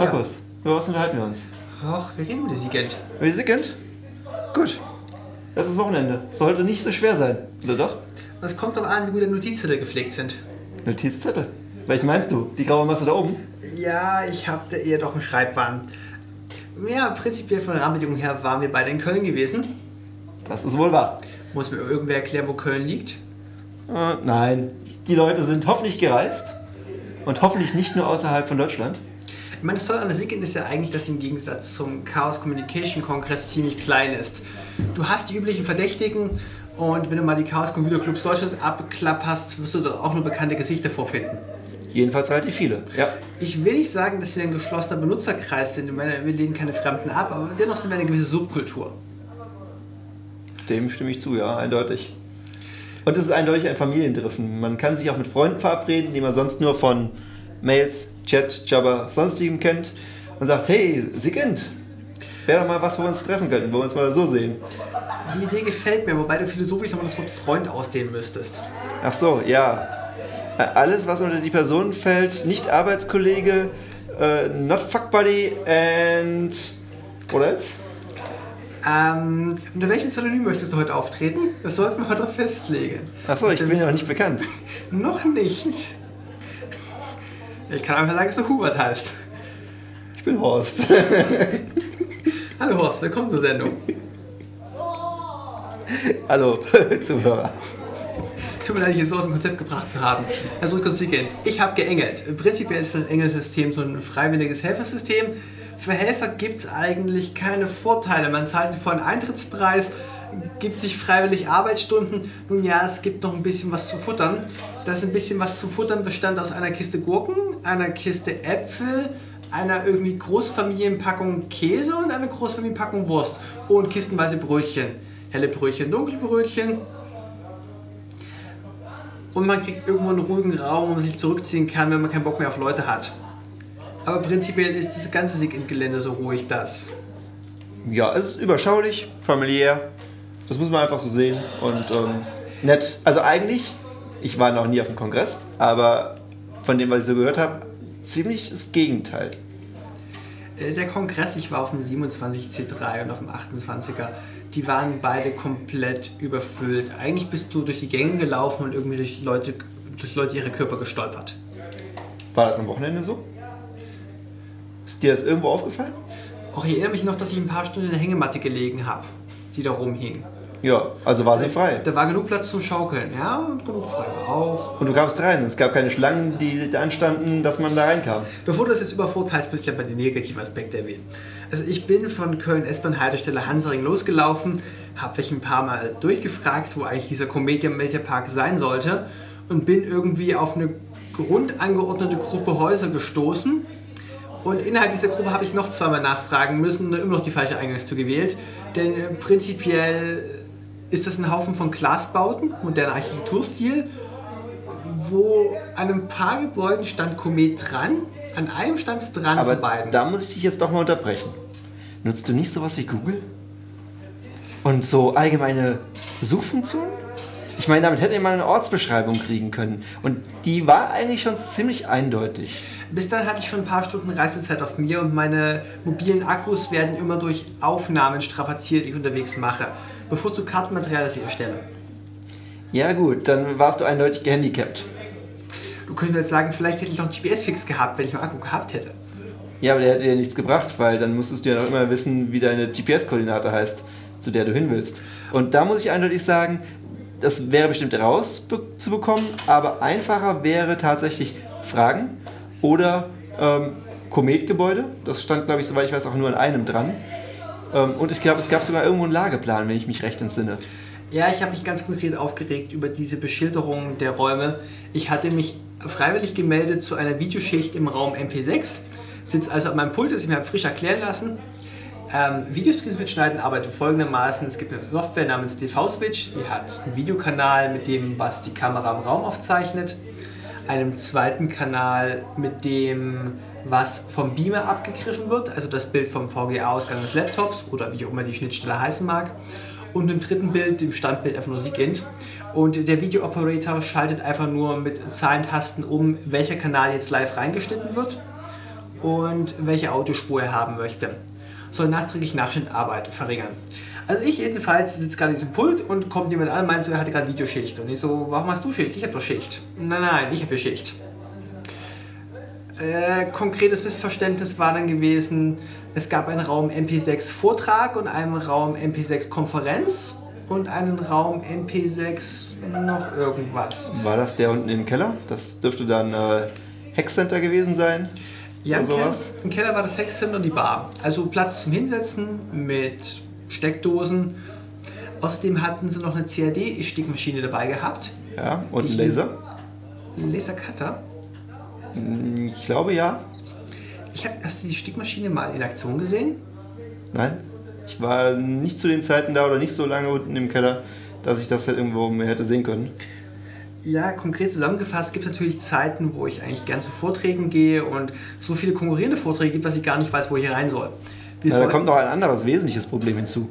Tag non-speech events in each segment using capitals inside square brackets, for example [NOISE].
Markus, über was unterhalten wir uns? Ach, wir reden über die Siegend. Über die Siegend? Gut. Das ist Wochenende. Sollte nicht so schwer sein, oder doch? Das kommt doch an, wie gut die Notizzettel gepflegt sind. Notizzettel? Welchen meinst du? Die graue Masse da oben? Ja, ich habe da eher doch einen Schreibwahn. Ja, prinzipiell von der Rahmenbedingung her waren wir beide in Köln gewesen. Das ist wohl wahr. Muss mir irgendwer erklären, wo Köln liegt? Äh, nein. Die Leute sind hoffentlich gereist. Und hoffentlich nicht nur außerhalb von Deutschland. Ich meine, das Tolle an der SIGINT ist ja eigentlich, dass sie im Gegensatz zum Chaos Communication Kongress ziemlich klein ist. Du hast die üblichen Verdächtigen und wenn du mal die Chaos Computer Clubs Deutschland abklapperst, wirst du dort auch nur bekannte Gesichter vorfinden. Jedenfalls relativ viele, ja. Ich will nicht sagen, dass wir ein geschlossener Benutzerkreis sind. Wir lehnen keine Fremden ab, aber dennoch sind wir eine gewisse Subkultur. Dem stimme ich zu, ja, eindeutig. Und es ist eindeutig ein Familientreffen. Man kann sich auch mit Freunden verabreden, die man sonst nur von Mails, Chat, Jabber, sonstigem kennt und sagt, hey, Sigint, wäre doch mal was, wo wir uns treffen könnten, wo wir uns mal so sehen. Die Idee gefällt mir, wobei du philosophisch nochmal das Wort Freund ausdehnen müsstest. Ach so, ja. Alles, was unter die Person fällt, nicht Arbeitskollege, uh, not fuck buddy and... What else? Ähm, unter welchem Pseudonym möchtest du heute auftreten? Das sollten wir heute festlegen. Achso, ich bin ja noch nicht bekannt. [LAUGHS] noch nicht. Ich kann einfach sagen, dass du Hubert heißt. Ich bin Horst. [LAUGHS] Hallo Horst, willkommen zur Sendung. Hallo, [LAUGHS] Zuhörer. Tut mir leid, dich so aus dem Konzept gebracht zu haben. Also konsequent. Ich habe geengelt. Prinzipiell ist das Engelsystem so ein freiwilliges Helfersystem. Für Helfer gibt es eigentlich keine Vorteile. Man zahlt vor einen Eintrittspreis, gibt sich freiwillig Arbeitsstunden. Nun ja, es gibt noch ein bisschen was zu futtern. Das ein bisschen was zu futtern bestand aus einer Kiste Gurken, einer Kiste Äpfel, einer irgendwie Großfamilienpackung Käse und einer Großfamilienpackung Wurst und kistenweise Brötchen. Helle Brötchen, dunkle Brötchen, und man kriegt irgendwo einen ruhigen Raum, wo man sich zurückziehen kann, wenn man keinen Bock mehr auf Leute hat. Aber prinzipiell ist dieses ganze Sig-Gelände so ruhig das. Ja, es ist überschaulich, familiär. Das muss man einfach so sehen und ähm, nett. Also eigentlich, ich war noch nie auf dem Kongress, aber von dem, was ich so gehört habe, ziemlich das Gegenteil. Äh, der Kongress, ich war auf dem 27C3 und auf dem 28er, die waren beide komplett überfüllt. Eigentlich bist du durch die Gänge gelaufen und irgendwie durch Leute, durch Leute ihre Körper gestolpert. War das am Wochenende so? Ist dir das irgendwo aufgefallen? Auch ich erinnere mich noch, dass ich ein paar Stunden in der Hängematte gelegen habe, die da rumhing. Ja, also war sie frei. Da war genug Platz zum Schaukeln, ja, und genug frei war auch. Und du kamst rein. Es gab keine Schlangen, die anstanden, dass man da reinkam. Bevor du das jetzt übervorteilst, muss ich aber den negativen Aspekt erwähnen. Also ich bin von Köln S-Bahn-Haltestelle Hansaring losgelaufen, habe mich ein paar Mal durchgefragt, wo eigentlich dieser Comedia Media Park sein sollte und bin irgendwie auf eine grundangeordnete Gruppe Häuser gestoßen. Und innerhalb dieser Gruppe habe ich noch zweimal nachfragen müssen und immer noch die falsche Eingangstür gewählt. Denn äh, prinzipiell ist das ein Haufen von Glasbauten, moderner Architekturstil, wo an ein paar Gebäuden stand Komet dran, an einem stand es dran Aber von beiden. da muss ich dich jetzt doch mal unterbrechen. Nutzt du nicht sowas wie Google? Und so allgemeine Suchfunktionen? Ich meine, damit hätte man eine Ortsbeschreibung kriegen können. Und die war eigentlich schon ziemlich eindeutig. Bis dann hatte ich schon ein paar Stunden Reisezeit auf mir und meine mobilen Akkus werden immer durch Aufnahmen strapaziert, die ich unterwegs mache. Bevorzugt Kartenmaterial, das ich erstelle. Ja gut, dann warst du eindeutig gehandicapt. Du könntest jetzt sagen, vielleicht hätte ich noch einen GPS-Fix gehabt, wenn ich meinen Akku gehabt hätte. Ja, aber der hätte dir nichts gebracht, weil dann musstest du ja noch immer wissen, wie deine GPS-Koordinate heißt, zu der du hin willst. Und da muss ich eindeutig sagen, das wäre bestimmt rauszubekommen, aber einfacher wäre tatsächlich Fragen oder ähm, Kometgebäude. Das stand, glaube ich, soweit ich weiß, auch nur an einem dran. Ähm, und ich glaube, es gab sogar irgendwo einen Lageplan, wenn ich mich recht entsinne. Ja, ich habe mich ganz konkret aufgeregt über diese Beschilderung der Räume. Ich hatte mich freiwillig gemeldet zu einer Videoschicht im Raum MP6, sitze also an meinem Pult, das ich mir habe frisch erklären lassen. Ähm, Videostreams mitschneiden arbeitet folgendermaßen. Es gibt eine Software namens DV-Switch, die hat einen Videokanal mit dem, was die Kamera im Raum aufzeichnet, einem zweiten Kanal mit dem, was vom Beamer abgegriffen wird, also das Bild vom VGA-Ausgang des Laptops oder wie auch immer die Schnittstelle heißen mag, und im dritten Bild, dem Standbild, einfach nur Sigint. Und der Video-Operator schaltet einfach nur mit Zahlentasten um, welcher Kanal jetzt live reingeschnitten wird. und welche Autospur er haben möchte. Soll nachträglich Nachschnittarbeit verringern. Also ich jedenfalls sitze gerade in diesem Pult und kommt jemand an und meint so, er hatte gerade Videoschicht. Und ich so, warum hast du Schicht? Ich habe doch Schicht. Nein, nein, ich habe Schicht. Äh, konkretes Missverständnis war dann gewesen, es gab einen Raum MP6 Vortrag und einen Raum MP6 Konferenz und einen Raum MP6 noch irgendwas. War das der unten im Keller? Das dürfte dann äh, Hackcenter gewesen sein? Ja, im Keller, im Keller war das Hackcenter und die Bar. Also Platz zum Hinsetzen mit Steckdosen. Außerdem hatten sie noch eine CAD-Stickmaschine dabei gehabt. Ja, und einen Laser? Ein Lasercutter? Hm, ich glaube ja. Ich habe erst die Stickmaschine mal in Aktion gesehen. Nein, ich war nicht zu den Zeiten da oder nicht so lange unten im Keller, dass ich das halt irgendwo mehr hätte sehen können. Ja, konkret zusammengefasst gibt es natürlich Zeiten, wo ich eigentlich gern zu Vorträgen gehe und so viele konkurrierende Vorträge gibt, dass ich gar nicht weiß, wo ich rein soll. Ja, da kommt noch ein anderes wesentliches Problem hinzu.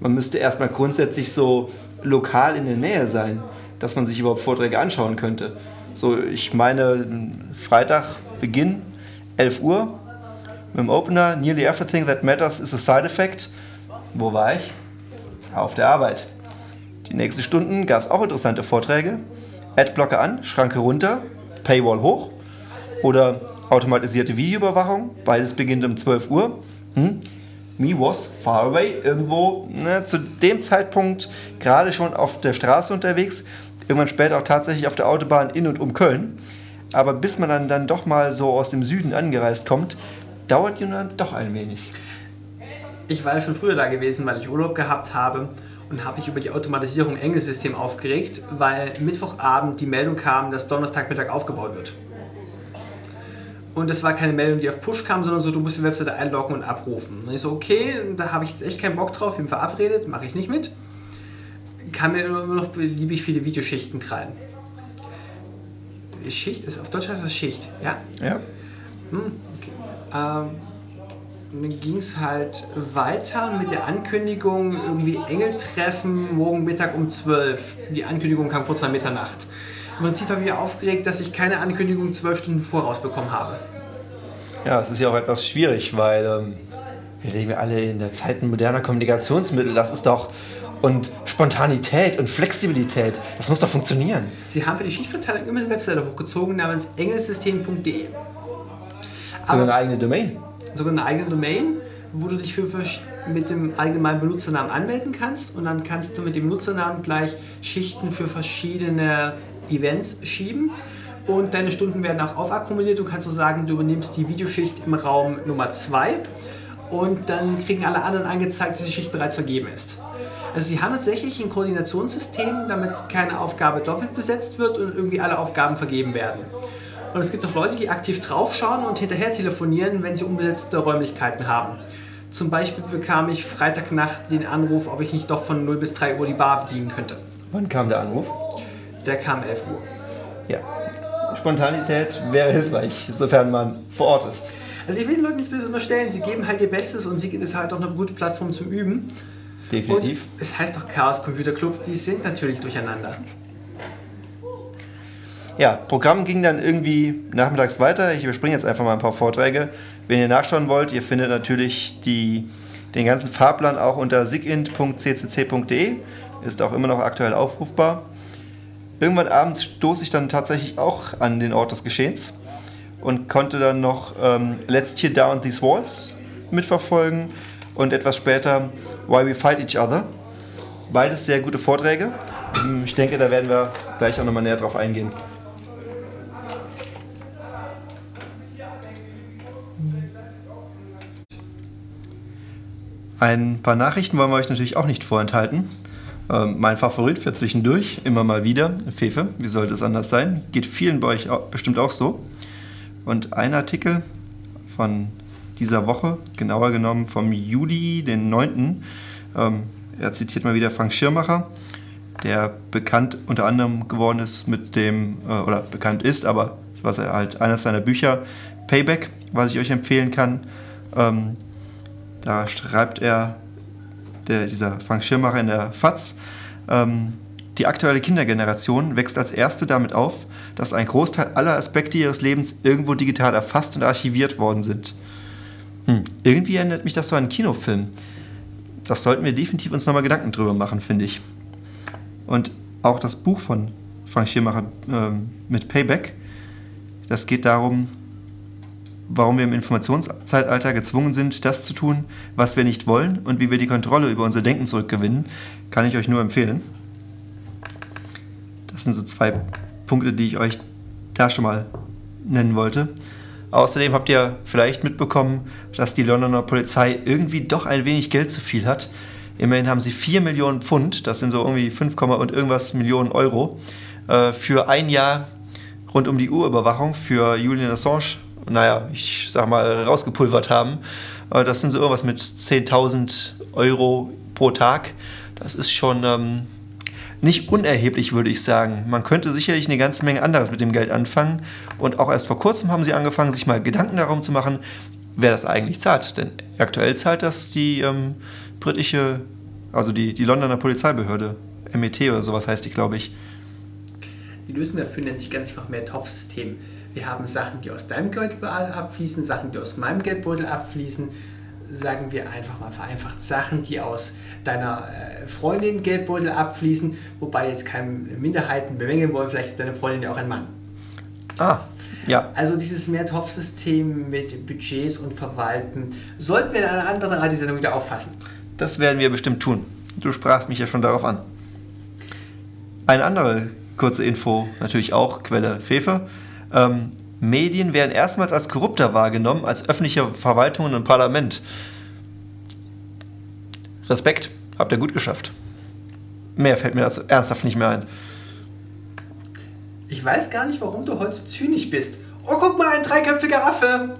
Man müsste erstmal grundsätzlich so lokal in der Nähe sein, dass man sich überhaupt Vorträge anschauen könnte. So, ich meine, Freitag Beginn, 11 Uhr, mit dem Opener, Nearly Everything That Matters is a Side Effect. Wo war ich? Auf der Arbeit. Die nächsten Stunden gab es auch interessante Vorträge. Adblocker an, Schranke runter, Paywall hoch oder automatisierte Videoüberwachung. Beides beginnt um 12 Uhr. Hm? Me was far away, irgendwo ne, zu dem Zeitpunkt gerade schon auf der Straße unterwegs irgendwann später auch tatsächlich auf der Autobahn in und um Köln. Aber bis man dann, dann doch mal so aus dem Süden angereist kommt, dauert dann doch ein wenig. Ich war ja schon früher da gewesen, weil ich Urlaub gehabt habe und habe mich über die Automatisierung im Engelsystem aufgeregt, weil Mittwochabend die Meldung kam, dass Donnerstagmittag aufgebaut wird. Und das war keine Meldung, die auf Push kam, sondern so, du musst die Webseite einloggen und abrufen. Und ich so, okay, da habe ich jetzt echt keinen Bock drauf, ich bin verabredet, mache ich nicht mit kann mir immer noch beliebig viele Videoschichten krallen. Schicht ist auf Deutsch heißt das Schicht, ja? Ja. Hm, okay. Ähm, dann ging es halt weiter mit der Ankündigung, irgendwie Engeltreffen morgen Mittag um 12. Die Ankündigung kam kurz nach Mitternacht. Im Prinzip habe ich mich aufgeregt, dass ich keine Ankündigung zwölf Stunden voraus bekommen habe. Ja, es ist ja auch etwas schwierig, weil ähm, wir leben ja alle in der Zeit moderner Kommunikationsmittel. Das ist doch und Spontanität und Flexibilität. Das muss doch funktionieren. Sie haben für die Schichtverteilung immer eine Webseite hochgezogen namens engelsystem.de. Sogar eine eigene Domain. Sogar eine eigene Domain, wo du dich für, mit dem allgemeinen Benutzernamen anmelden kannst und dann kannst du mit dem Nutzernamen gleich Schichten für verschiedene Events schieben. Und deine Stunden werden auch aufakkumuliert. Du kannst so sagen, du übernimmst die Videoschicht im Raum Nummer 2 und dann kriegen alle anderen angezeigt, dass die Schicht bereits vergeben ist. Also sie haben tatsächlich ein Koordinationssystem, damit keine Aufgabe doppelt besetzt wird und irgendwie alle Aufgaben vergeben werden. Und es gibt auch Leute, die aktiv draufschauen und hinterher telefonieren, wenn sie unbesetzte Räumlichkeiten haben. Zum Beispiel bekam ich Freitagnacht den Anruf, ob ich nicht doch von 0 bis 3 Uhr die Bar bedienen könnte. Wann kam der Anruf? Der kam 11 Uhr. Ja. Spontanität wäre hilfreich, sofern man vor Ort ist. Also ich will den Leuten nichts Böses unterstellen. Sie geben halt ihr Bestes und sie ist halt auch eine gute Plattform zum Üben. Definitiv. Und es heißt doch Chaos Computer Club, die sind natürlich durcheinander. Ja, Programm ging dann irgendwie nachmittags weiter. Ich überspringe jetzt einfach mal ein paar Vorträge. Wenn ihr nachschauen wollt, ihr findet natürlich die, den ganzen Fahrplan auch unter sigint.ccc.de. Ist auch immer noch aktuell aufrufbar. Irgendwann abends stoße ich dann tatsächlich auch an den Ort des Geschehens und konnte dann noch ähm, Let's Tear Down These Walls mitverfolgen und etwas später Why We Fight Each Other. Beides sehr gute Vorträge. Ähm, ich denke, da werden wir gleich auch nochmal näher drauf eingehen. Ein paar Nachrichten wollen wir euch natürlich auch nicht vorenthalten. Ähm, mein Favorit für zwischendurch, immer mal wieder, Fefe, wie sollte es anders sein? Geht vielen bei euch bestimmt auch so. Und ein Artikel von dieser Woche, genauer genommen vom Juli, den 9. Ähm, er zitiert mal wieder Frank Schirmacher, der bekannt unter anderem geworden ist mit dem, äh, oder bekannt ist, aber was er halt eines seiner Bücher, Payback, was ich euch empfehlen kann. Ähm, da schreibt er, der, dieser Frank Schirmacher in der FAZ, ähm, Die aktuelle Kindergeneration wächst als erste damit auf, dass ein Großteil aller Aspekte ihres Lebens irgendwo digital erfasst und archiviert worden sind. Hm, irgendwie erinnert mich das so an einen Kinofilm. Das sollten wir definitiv uns nochmal Gedanken drüber machen, finde ich. Und auch das Buch von Frank Schirmacher ähm, mit Payback, das geht darum, warum wir im Informationszeitalter gezwungen sind, das zu tun, was wir nicht wollen und wie wir die Kontrolle über unser Denken zurückgewinnen, kann ich euch nur empfehlen. Das sind so zwei Punkte, die ich euch da schon mal nennen wollte. Außerdem habt ihr vielleicht mitbekommen, dass die Londoner Polizei irgendwie doch ein wenig Geld zu viel hat. Immerhin haben sie 4 Millionen Pfund, das sind so irgendwie 5, und irgendwas Millionen Euro, äh, für ein Jahr rund um die Uhrüberwachung für Julian Assange, naja, ich sag mal, rausgepulvert haben. Äh, das sind so irgendwas mit 10.000 Euro pro Tag. Das ist schon ähm, nicht unerheblich, würde ich sagen. Man könnte sicherlich eine ganze Menge anderes mit dem Geld anfangen. Und auch erst vor kurzem haben sie angefangen, sich mal Gedanken darum zu machen, wer das eigentlich zahlt. Denn aktuell zahlt das die ähm, britische, also die, die Londoner Polizeibehörde, MET oder sowas heißt die, glaube ich. Die Lösung dafür nennt sich ganz einfach mehr Topfsystem. Wir haben Sachen, die aus deinem Geldbeutel abfließen, Sachen, die aus meinem Geldbeutel abfließen sagen wir einfach mal vereinfacht, Sachen, die aus deiner äh, Freundin Geldbeutel abfließen, wobei jetzt keine Minderheiten bemängeln wollen, vielleicht ist deine Freundin ja auch ein Mann. Ah, ja. Also dieses Mehrtopfsystem mit Budgets und Verwalten sollten wir in einer anderen Radiosendung wieder auffassen. Das werden wir bestimmt tun. Du sprachst mich ja schon darauf an. Eine andere kurze Info, natürlich auch Quelle Fefe. Ähm, Medien werden erstmals als korrupter wahrgenommen als öffentliche Verwaltungen und Parlament. Respekt, habt ihr gut geschafft. Mehr fällt mir dazu ernsthaft nicht mehr ein. Ich weiß gar nicht, warum du heute so zynisch bist. Oh, guck mal, ein dreiköpfiger Affe.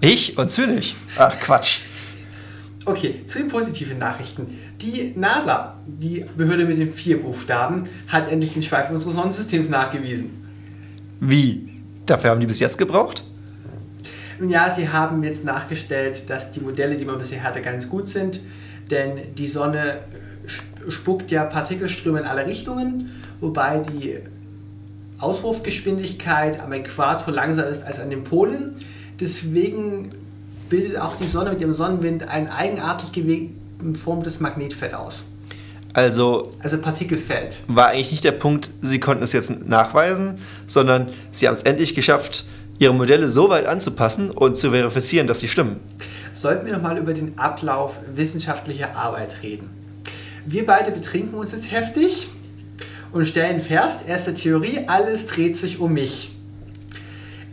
Ich und zynisch? Ach, Quatsch. Okay, zu den positiven Nachrichten. Die NASA, die Behörde mit den vier Buchstaben, hat endlich den Schweif unseres Sonnensystems nachgewiesen. Wie? Dafür haben die bis jetzt gebraucht? Ja, sie haben jetzt nachgestellt, dass die Modelle, die man bisher hatte, ganz gut sind, denn die Sonne spuckt ja Partikelströme in alle Richtungen, wobei die Auswurfgeschwindigkeit am Äquator langsamer ist als an den Polen. Deswegen bildet auch die Sonne mit ihrem Sonnenwind ein eigenartig geformtes Magnetfeld aus. Also, also Partikelfeld. War eigentlich nicht der Punkt, sie konnten es jetzt nachweisen, sondern sie haben es endlich geschafft, ihre Modelle so weit anzupassen und zu verifizieren, dass sie stimmen. Sollten wir nochmal über den Ablauf wissenschaftlicher Arbeit reden. Wir beide betrinken uns jetzt heftig und stellen fest, erste Theorie, alles dreht sich um mich.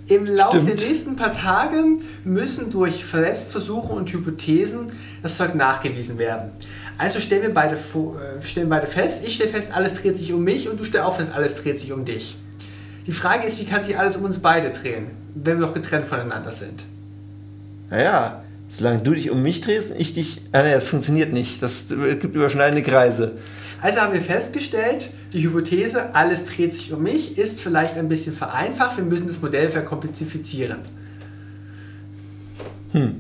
Im Laufe der nächsten paar Tage müssen durch Versuche und Hypothesen das Zeug nachgewiesen werden. Also stellen wir beide, äh, stellen beide fest, ich stelle fest, alles dreht sich um mich und du stellst auch fest, alles dreht sich um dich. Die Frage ist, wie kann sich alles um uns beide drehen, wenn wir doch getrennt voneinander sind? Naja, solange du dich um mich drehst und ich dich. Ah, nee, das funktioniert nicht. Das gibt überschneidende Kreise. Also haben wir festgestellt, die Hypothese, alles dreht sich um mich, ist vielleicht ein bisschen vereinfacht. Wir müssen das Modell verkomplizieren. Hm.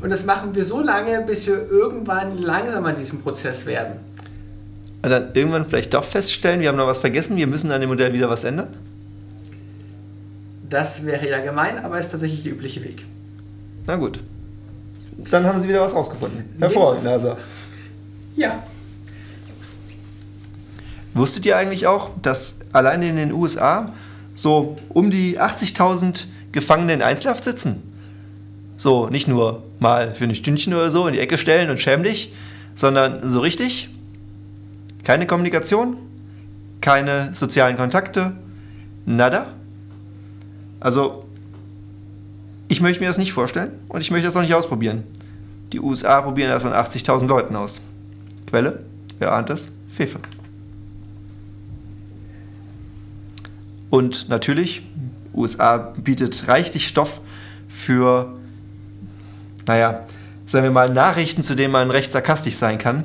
Und das machen wir so lange, bis wir irgendwann langsam an diesem Prozess werden. Und dann irgendwann vielleicht doch feststellen, wir haben noch was vergessen, wir müssen an dem Modell wieder was ändern? Das wäre ja gemein, aber ist tatsächlich der übliche Weg. Na gut. Dann haben Sie wieder was rausgefunden. Hervorragend, NASA. Ja. Wusstet ihr eigentlich auch, dass allein in den USA so um die 80.000 Gefangene in Einzelhaft sitzen? So, nicht nur mal für ein Stündchen oder so in die Ecke stellen und schäm dich, sondern so richtig. Keine Kommunikation, keine sozialen Kontakte, nada. Also, ich möchte mir das nicht vorstellen und ich möchte das auch nicht ausprobieren. Die USA probieren das an 80.000 Leuten aus. Quelle, wer ahnt das? Fefe. Und natürlich, USA bietet reichlich Stoff für naja, sagen wir mal, Nachrichten, zu denen man recht sarkastisch sein kann.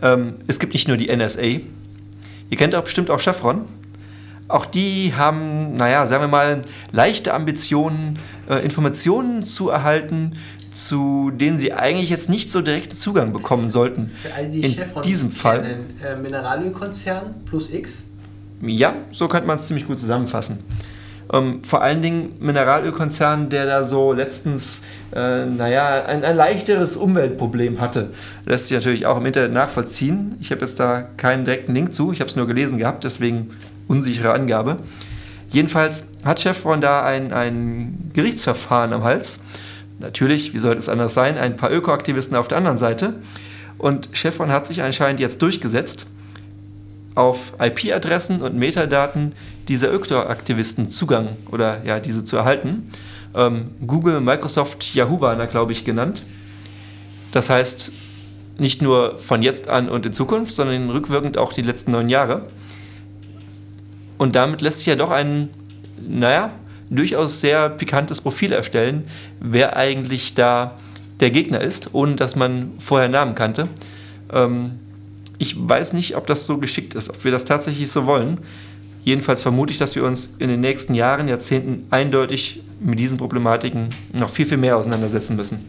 Ähm, es gibt nicht nur die NSA. Ihr kennt auch bestimmt auch Chevron. Auch die haben, naja, sagen wir mal, leichte Ambitionen, äh, Informationen zu erhalten, zu denen sie eigentlich jetzt nicht so direkten Zugang bekommen sollten. Für alle, die In Chevron diesem Fall. kennen, äh, Mineralölkonzern plus X. Ja, so könnte man es ziemlich gut zusammenfassen. Ähm, vor allen Dingen Mineralölkonzern, der da so letztens, äh, naja, ein, ein leichteres Umweltproblem hatte. Lässt sich natürlich auch im Internet nachvollziehen. Ich habe jetzt da keinen direkten Link zu, ich habe es nur gelesen gehabt, deswegen unsichere Angabe. Jedenfalls hat Chevron da ein, ein Gerichtsverfahren am Hals. Natürlich, wie sollte es anders sein, ein paar Ökoaktivisten auf der anderen Seite. Und Chevron hat sich anscheinend jetzt durchgesetzt auf IP-Adressen und Metadaten dieser Ökoaktivisten Zugang oder ja, diese zu erhalten. Ähm, Google, Microsoft, Yahoo waren da, glaube ich, genannt. Das heißt, nicht nur von jetzt an und in Zukunft, sondern rückwirkend auch die letzten neun Jahre. Und damit lässt sich ja doch ein, naja, durchaus sehr pikantes Profil erstellen, wer eigentlich da der Gegner ist, ohne dass man vorher Namen kannte. Ähm, ich weiß nicht, ob das so geschickt ist, ob wir das tatsächlich so wollen. Jedenfalls vermute ich, dass wir uns in den nächsten Jahren, Jahrzehnten eindeutig mit diesen Problematiken noch viel, viel mehr auseinandersetzen müssen.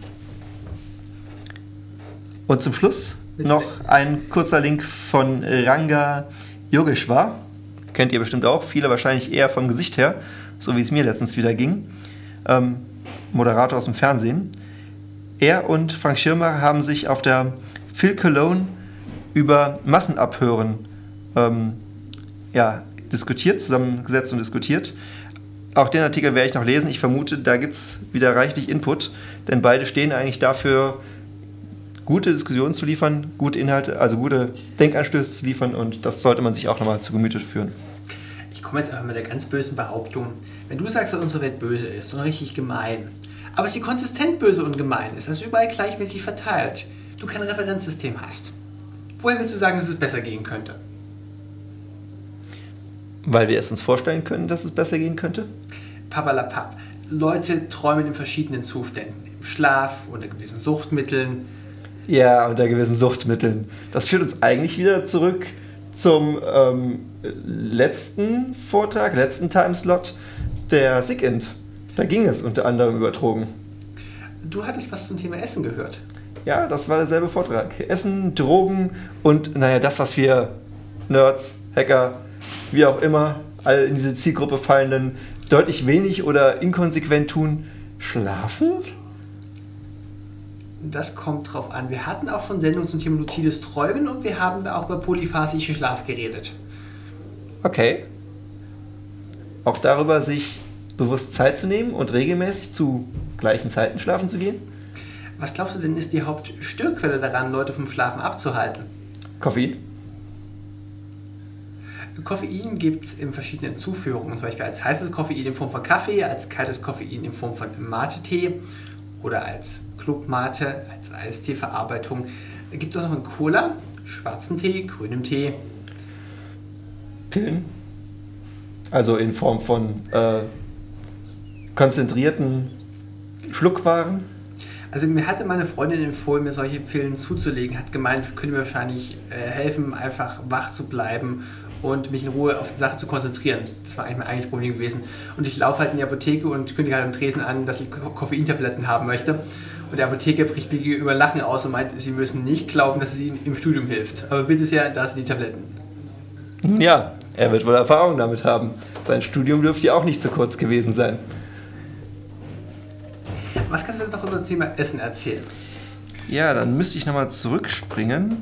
Und zum Schluss noch ein kurzer Link von Ranga Yogeshwar. Kennt ihr bestimmt auch, viele wahrscheinlich eher vom Gesicht her, so wie es mir letztens wieder ging. Ähm, Moderator aus dem Fernsehen. Er und Frank Schirmer haben sich auf der Phil Cologne über Massenabhören ähm, ja, diskutiert, zusammengesetzt und diskutiert. Auch den Artikel werde ich noch lesen. Ich vermute, da gibt es wieder reichlich Input, denn beide stehen eigentlich dafür, gute Diskussionen zu liefern, gute Inhalte, also gute Denkanstöße zu liefern und das sollte man sich auch nochmal zu Gemüte führen. Ich komme jetzt einfach mit der ganz bösen Behauptung. Wenn du sagst, dass unsere Welt böse ist und richtig gemein, aber sie konsistent böse und gemein ist, also überall gleichmäßig verteilt, du kein Referenzsystem hast, woher willst du sagen, dass es besser gehen könnte? Weil wir es uns vorstellen können, dass es besser gehen könnte? Papalapap. Leute träumen in verschiedenen Zuständen. Im Schlaf, unter gewissen Suchtmitteln. Ja, unter gewissen Suchtmitteln. Das führt uns eigentlich wieder zurück zum ähm, letzten Vortrag, letzten Timeslot der SIGINT. Da ging es unter anderem über Drogen. Du hattest was zum Thema Essen gehört. Ja, das war derselbe Vortrag. Essen, Drogen und, naja, das, was wir Nerds, Hacker, wie auch immer, alle in diese Zielgruppe fallenden, deutlich wenig oder inkonsequent tun, schlafen? Das kommt drauf an. Wir hatten auch schon Sendungen zum Thema luzides Träumen und wir haben da auch über polyphasischen Schlaf geredet. Okay. Auch darüber, sich bewusst Zeit zu nehmen und regelmäßig zu gleichen Zeiten schlafen zu gehen? Was glaubst du denn ist die Hauptstörquelle daran, Leute vom Schlafen abzuhalten? Koffein? Koffein gibt es in verschiedenen Zuführungen, zum Beispiel als heißes Koffein in Form von Kaffee, als kaltes Koffein in Form von Mate-Tee oder als Club-Mate, als Eistee-Verarbeitung. Gibt es auch noch in Cola, schwarzen Tee, grünem Tee. Pillen? Also in Form von äh, konzentrierten Schluckwaren? Also mir hatte meine Freundin empfohlen, mir solche Pillen zuzulegen, hat gemeint, könnte mir wahrscheinlich äh, helfen, einfach wach zu bleiben und mich in Ruhe auf die Sache zu konzentrieren. Das war eigentlich mein eigentliches Problem gewesen. Und ich laufe halt in die Apotheke und kündige halt am Tresen an, dass ich Ko Koffeintabletten haben möchte. Und der Apotheker bricht mir gegenüber Lachen aus und meint, sie müssen nicht glauben, dass es ihnen im Studium hilft. Aber bitte sehr, da sind die Tabletten. Ja, er wird wohl Erfahrung damit haben. Sein Studium dürfte ja auch nicht zu kurz gewesen sein. Was kannst du mir noch über das Thema Essen erzählen? Ja, dann müsste ich nochmal zurückspringen.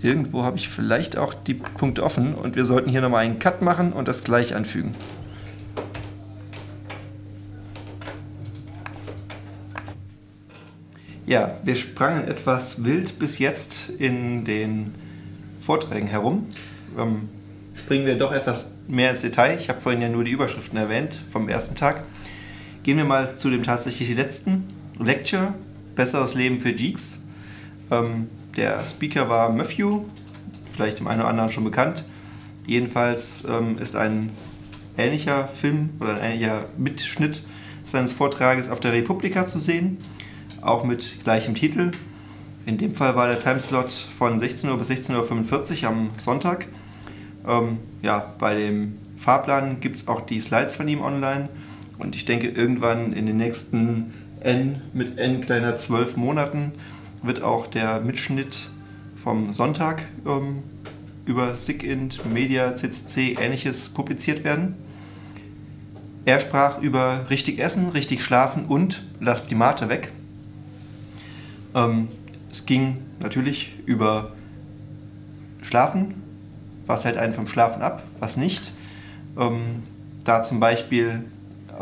Irgendwo habe ich vielleicht auch die Punkte offen und wir sollten hier nochmal einen Cut machen und das gleich anfügen. Ja, wir sprangen etwas wild bis jetzt in den Vorträgen herum. Ähm, springen wir doch etwas mehr ins Detail. Ich habe vorhin ja nur die Überschriften erwähnt vom ersten Tag. Gehen wir mal zu dem tatsächlich letzten Lecture, Besseres Leben für Geeks. Ähm, der Speaker war Matthew, vielleicht dem einen oder anderen schon bekannt. Jedenfalls ähm, ist ein ähnlicher Film oder ein ähnlicher Mitschnitt seines Vortrages auf der Republika zu sehen, auch mit gleichem Titel. In dem Fall war der Timeslot von 16 Uhr bis 16.45 Uhr am Sonntag. Ähm, ja, bei dem Fahrplan gibt es auch die Slides von ihm online und ich denke, irgendwann in den nächsten N mit N kleiner 12 Monaten wird auch der Mitschnitt vom Sonntag ähm, über SIGINT, Media, CCC, ähnliches publiziert werden. Er sprach über richtig essen, richtig schlafen und lass die Mate weg. Ähm, es ging natürlich über Schlafen, was hält einen vom Schlafen ab, was nicht. Ähm, da zum Beispiel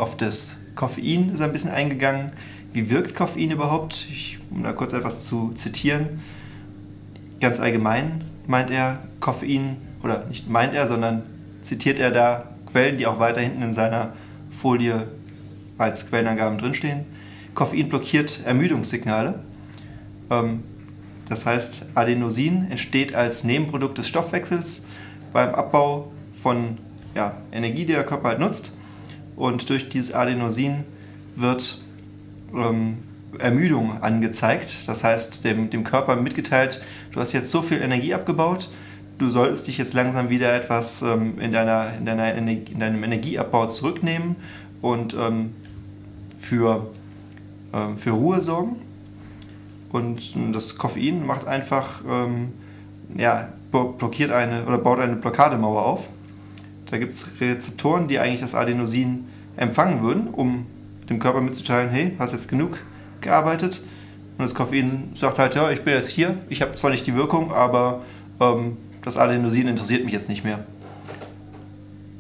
auf das Koffein ist ein bisschen eingegangen. Wie wirkt Koffein überhaupt? Ich, um da kurz etwas zu zitieren. Ganz allgemein meint er, Koffein, oder nicht meint er, sondern zitiert er da Quellen, die auch weiter hinten in seiner Folie als Quellenangaben drinstehen. Koffein blockiert Ermüdungssignale. Ähm, das heißt, Adenosin entsteht als Nebenprodukt des Stoffwechsels beim Abbau von ja, Energie, die der Körper halt nutzt. Und durch dieses Adenosin wird ähm, Ermüdung angezeigt. Das heißt, dem, dem Körper mitgeteilt, du hast jetzt so viel Energie abgebaut, du solltest dich jetzt langsam wieder etwas ähm, in, deiner, in, deiner Energie, in deinem Energieabbau zurücknehmen und ähm, für, ähm, für Ruhe sorgen. Und das Koffein macht einfach, ähm, ja, blockiert eine oder baut eine Blockademauer auf. Da gibt es Rezeptoren, die eigentlich das Adenosin empfangen würden, um dem Körper mitzuteilen, hey, hast jetzt genug gearbeitet. Und das Koffein sagt halt, ja, ich bin jetzt hier, ich habe zwar nicht die Wirkung, aber ähm, das Adenosin interessiert mich jetzt nicht mehr.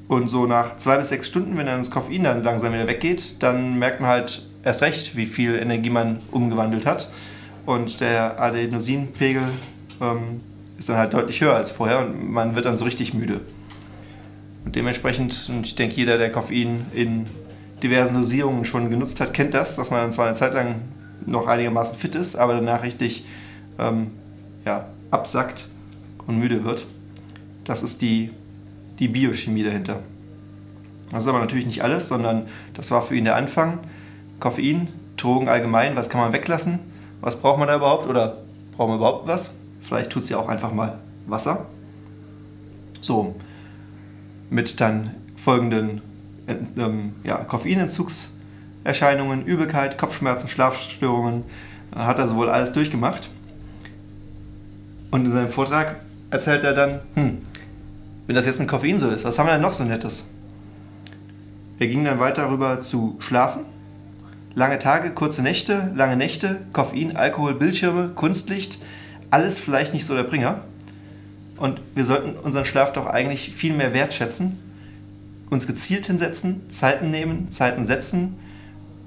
Und so nach zwei bis sechs Stunden, wenn dann das Koffein dann langsam wieder weggeht, dann merkt man halt erst recht, wie viel Energie man umgewandelt hat. Und der Adenosinpegel ähm, ist dann halt deutlich höher als vorher und man wird dann so richtig müde. Und dementsprechend, und ich denke, jeder, der Koffein in diversen Dosierungen schon genutzt hat, kennt das, dass man dann zwar eine Zeit lang noch einigermaßen fit ist, aber danach richtig ähm, ja, absackt und müde wird. Das ist die, die Biochemie dahinter. Das ist aber natürlich nicht alles, sondern das war für ihn der Anfang. Koffein, Drogen allgemein, was kann man weglassen? Was braucht man da überhaupt? Oder braucht man überhaupt was? Vielleicht tut es ja auch einfach mal Wasser. So, mit dann folgenden ähm, ja, Koffeinentzugserscheinungen, Übelkeit, Kopfschmerzen, Schlafstörungen, äh, hat er so wohl alles durchgemacht. Und in seinem Vortrag erzählt er dann, hm, wenn das jetzt mit Koffein so ist, was haben wir denn noch so Nettes? Er ging dann weiter rüber zu Schlafen. Lange Tage, kurze Nächte, lange Nächte, Koffein, Alkohol, Bildschirme, Kunstlicht, alles vielleicht nicht so der Bringer. Und wir sollten unseren Schlaf doch eigentlich viel mehr wertschätzen, uns gezielt hinsetzen, Zeiten nehmen, Zeiten setzen,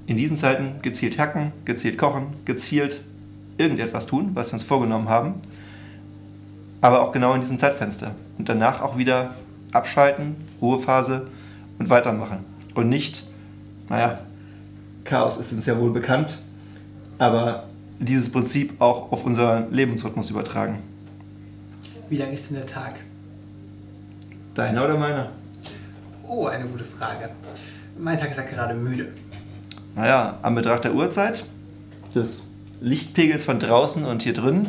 in diesen Zeiten gezielt hacken, gezielt kochen, gezielt irgendetwas tun, was wir uns vorgenommen haben, aber auch genau in diesem Zeitfenster. Und danach auch wieder abschalten, Ruhephase und weitermachen. Und nicht, naja, Chaos ist uns ja wohl bekannt, aber dieses Prinzip auch auf unseren Lebensrhythmus übertragen. Wie lang ist denn der Tag? Deiner oder meiner? Oh, eine gute Frage. Mein Tag ist ja gerade müde. Naja, am Betracht der Uhrzeit, des Lichtpegels von draußen und hier drin,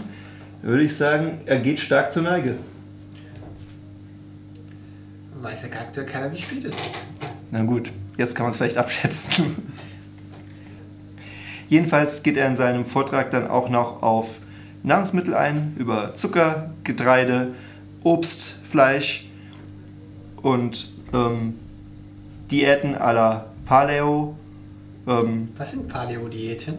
würde ich sagen, er geht stark zur Neige. Weiß ja aktuell keiner, wie spät es ist. Na gut, jetzt kann man es vielleicht abschätzen. Jedenfalls geht er in seinem Vortrag dann auch noch auf Nahrungsmittel ein, über Zucker, Getreide, Obst, Fleisch und ähm, Diäten à la Paleo. Ähm, Was sind Paleo-Diäten?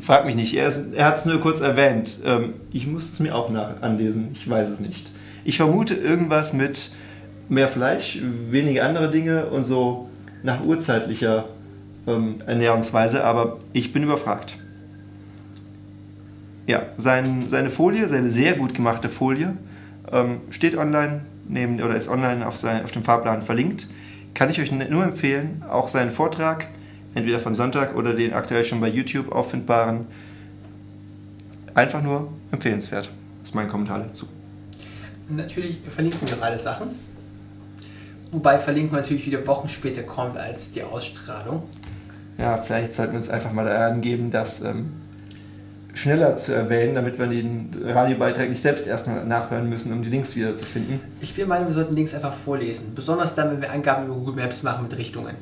Frag mich nicht, er, er hat es nur kurz erwähnt. Ähm, ich muss es mir auch nach anlesen, ich weiß es nicht. Ich vermute irgendwas mit mehr Fleisch, weniger andere Dinge und so nach urzeitlicher ähm, Ernährungsweise, aber ich bin überfragt. Ja, sein, seine Folie, seine sehr gut gemachte Folie, ähm, steht online neben, oder ist online auf, sein, auf dem Fahrplan verlinkt. Kann ich euch nur empfehlen, auch seinen Vortrag, entweder von Sonntag oder den aktuell schon bei YouTube auffindbaren, einfach nur empfehlenswert. Das ist mein Kommentar dazu. Natürlich verlinken wir alle Sachen. Wobei Verlinken natürlich wieder Wochen später kommt als die Ausstrahlung. Ja, vielleicht sollten wir uns einfach mal angeben, dass ähm, schneller zu erwähnen, damit wir den Radiobeitrag nicht selbst erstmal nachhören müssen, um die Links wieder zu finden. Ich bin der Meinung, wir sollten Links einfach vorlesen. Besonders dann, wenn wir Angaben über Google Maps machen mit Richtungen.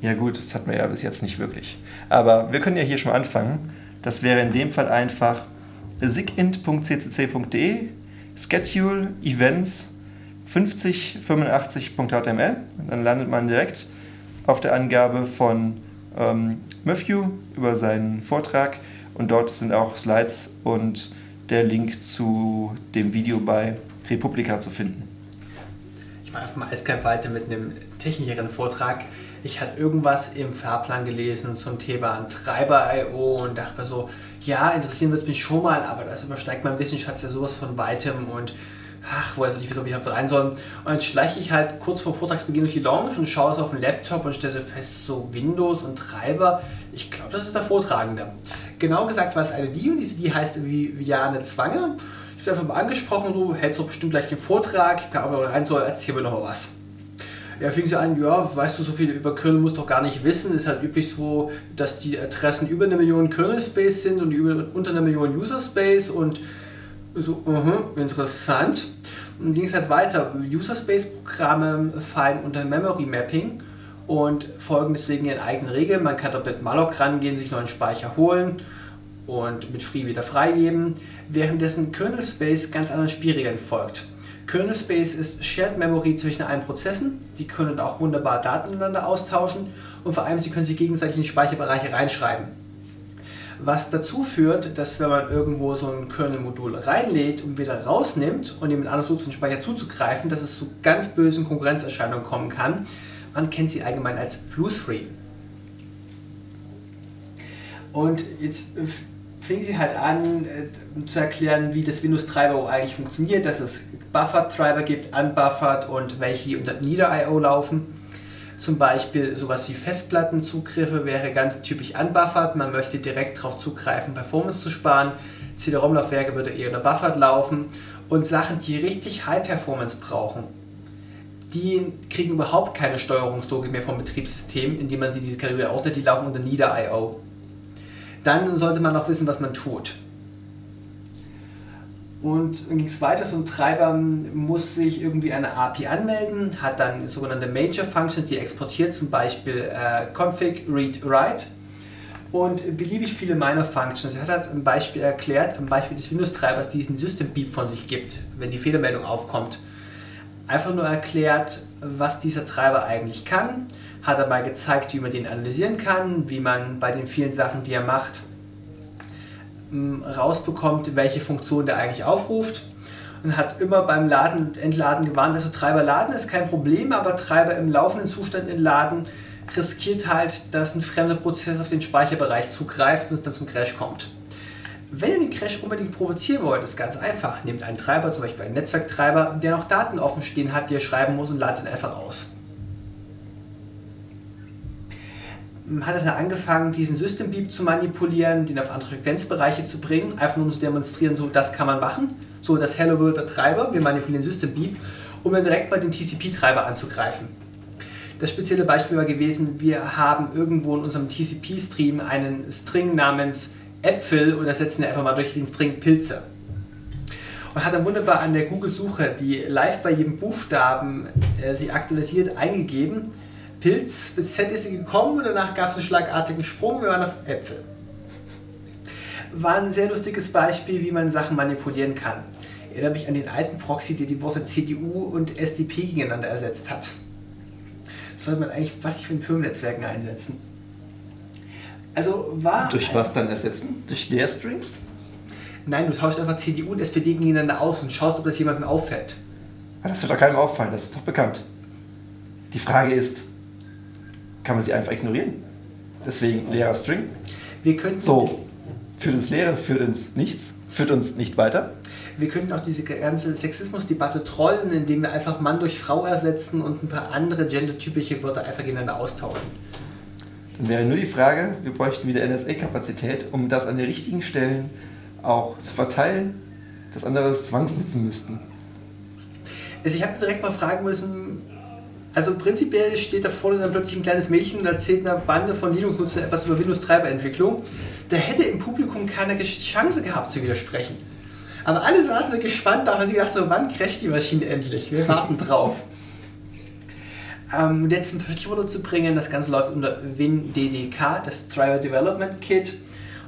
Ja gut, das hat man ja bis jetzt nicht wirklich. Aber wir können ja hier schon mal anfangen. Das wäre in dem Fall einfach sigint.ccc.de, Schedule, Events, 5085.html. Dann landet man direkt auf der Angabe von ähm, Matthew über seinen Vortrag und dort sind auch Slides und der Link zu dem Video bei Republika zu finden. Ich mache einfach mal eiskalt weiter mit einem technischeren Vortrag. Ich hatte irgendwas im Fahrplan gelesen zum Thema Treiber.io und dachte mir so, ja, interessieren wird es mich schon mal, aber das übersteigt mein Wissensschatz ja sowas von weitem und ach, wo ich weiß, ob ich da rein soll. Und jetzt schleiche ich halt kurz vor Vortragsbeginn durch die Lounge und schaue es auf den Laptop und stelle fest, so Windows und Treiber, ich glaube, das ist der Vortragende. Genau gesagt war es eine die und diese die heißt Viviane Zwanger. Ich habe einfach mal angesprochen, so, hältst du bestimmt gleich den Vortrag, ich kann aber rein soll, erzähl mir noch mal was. Ja, fing sie an, ja, weißt du, so viel über Kernel musst du doch gar nicht wissen. Ist halt üblich so, dass die Adressen über eine Million Kernel Space sind und über, unter einer Million User Space und so, uh -huh, interessant. Und ging es halt weiter. User Space Programme fallen unter Memory Mapping und folgen deswegen ihren eigenen Regeln. Man kann dort mit malloc rangehen, sich neuen Speicher holen und mit Free wieder freigeben, währenddessen Kernel Space ganz anderen Spielregeln folgt. Kernel Space ist Shared Memory zwischen allen Prozessen. Die können auch wunderbar Daten miteinander austauschen und vor allem sie können sich gegenseitig in die Speicherbereiche reinschreiben. Was dazu führt, dass wenn man irgendwo so ein Kernel-Modul reinlädt und wieder rausnimmt und jemand anderes versucht, den Speicher zuzugreifen, dass es zu ganz bösen Konkurrenzerscheinungen kommen kann. Man kennt sie allgemein als Blue-Free. Und jetzt fing sie halt an äh, zu erklären, wie das Windows-Treiber eigentlich funktioniert, dass es Buffer-Treiber gibt, unbuffert und welche unter NIDA.io laufen. Zum Beispiel sowas wie Festplattenzugriffe wäre ganz typisch unbuffert. Man möchte direkt darauf zugreifen, Performance zu sparen. CD-ROM-Laufwerke würde eher unter Buffered laufen. Und Sachen, die richtig High Performance brauchen, die kriegen überhaupt keine Steuerungslogik mehr vom Betriebssystem, indem man sie in diese Kategorie ordnet, die laufen unter NIDA.io dann sollte man auch wissen, was man tut. Und dann ging es weiter, so ein Treiber muss sich irgendwie eine API anmelden, hat dann sogenannte Major Functions, die exportiert zum Beispiel äh, config, read, write und beliebig viele Minor Functions. Er hat halt ein Beispiel erklärt, am Beispiel des Windows-Treibers, diesen System Beep von sich gibt, wenn die Fehlermeldung aufkommt. Einfach nur erklärt, was dieser Treiber eigentlich kann hat mal gezeigt, wie man den analysieren kann, wie man bei den vielen Sachen, die er macht, rausbekommt, welche Funktion der eigentlich aufruft und hat immer beim Laden und Entladen gewarnt, also Treiber laden ist kein Problem, aber Treiber im laufenden Zustand entladen riskiert halt, dass ein fremder Prozess auf den Speicherbereich zugreift und es dann zum Crash kommt. Wenn ihr den Crash unbedingt provozieren wollt, ist ganz einfach. Nehmt einen Treiber, zum Beispiel einen Netzwerktreiber, der noch Daten offen stehen hat, die ihr schreiben muss und ladet ihn einfach aus. Hat er dann angefangen, diesen System Beep zu manipulieren, den auf andere Frequenzbereiche zu bringen, einfach nur um zu demonstrieren, so das kann man machen. So das Hello World der Treiber, wir manipulieren System Beep, um dann direkt mal den TCP-Treiber anzugreifen. Das spezielle Beispiel war gewesen, wir haben irgendwo in unserem TCP-Stream einen String namens Äpfel und ersetzen einfach mal durch den String Pilze. Und hat dann wunderbar an der Google-Suche, die live bei jedem Buchstaben äh, sie aktualisiert, eingegeben Pilz bis Z ist sie gekommen und danach gab es einen schlagartigen Sprung, wir waren auf Äpfel. War ein sehr lustiges Beispiel, wie man Sachen manipulieren kann. Erinnere mich an den alten Proxy, der die Worte CDU und SDP gegeneinander ersetzt hat. Sollte man eigentlich was für ein Firmennetzwerken einsetzen? Also war. Durch was dann ersetzen? Durch Leer Strings? Nein, du tauscht einfach CDU und SPD gegeneinander aus und schaust, ob das jemandem auffällt. das wird doch keinem auffallen, das ist doch bekannt. Die Frage ist, kann man sie einfach ignorieren. Deswegen leerer String. Wir könnten so, führt uns Leere, führt uns nichts, führt uns nicht weiter. Wir könnten auch diese ganze Sexismusdebatte trollen, indem wir einfach Mann durch Frau ersetzen und ein paar andere gendertypische Wörter einfach gegeneinander austauschen. Dann wäre nur die Frage, wir bräuchten wieder NSA-Kapazität, um das an den richtigen Stellen auch zu verteilen, dass andere es zwangsnutzen müssten. Also ich habe direkt mal fragen müssen, also prinzipiell steht da vorne dann plötzlich ein kleines Mädchen und erzählt einer Bande von Linux-Nutzern etwas über Windows-Treiber-Entwicklung. Da hätte im Publikum keine Chance gehabt zu widersprechen. Aber alle saßen gespannt da, haben sie gedacht, so wann crasht die Maschine endlich? Wir warten drauf. [LAUGHS] Ähm, jetzt ein paar zu bringen, das Ganze läuft unter WinDDK, das Driver Development Kit.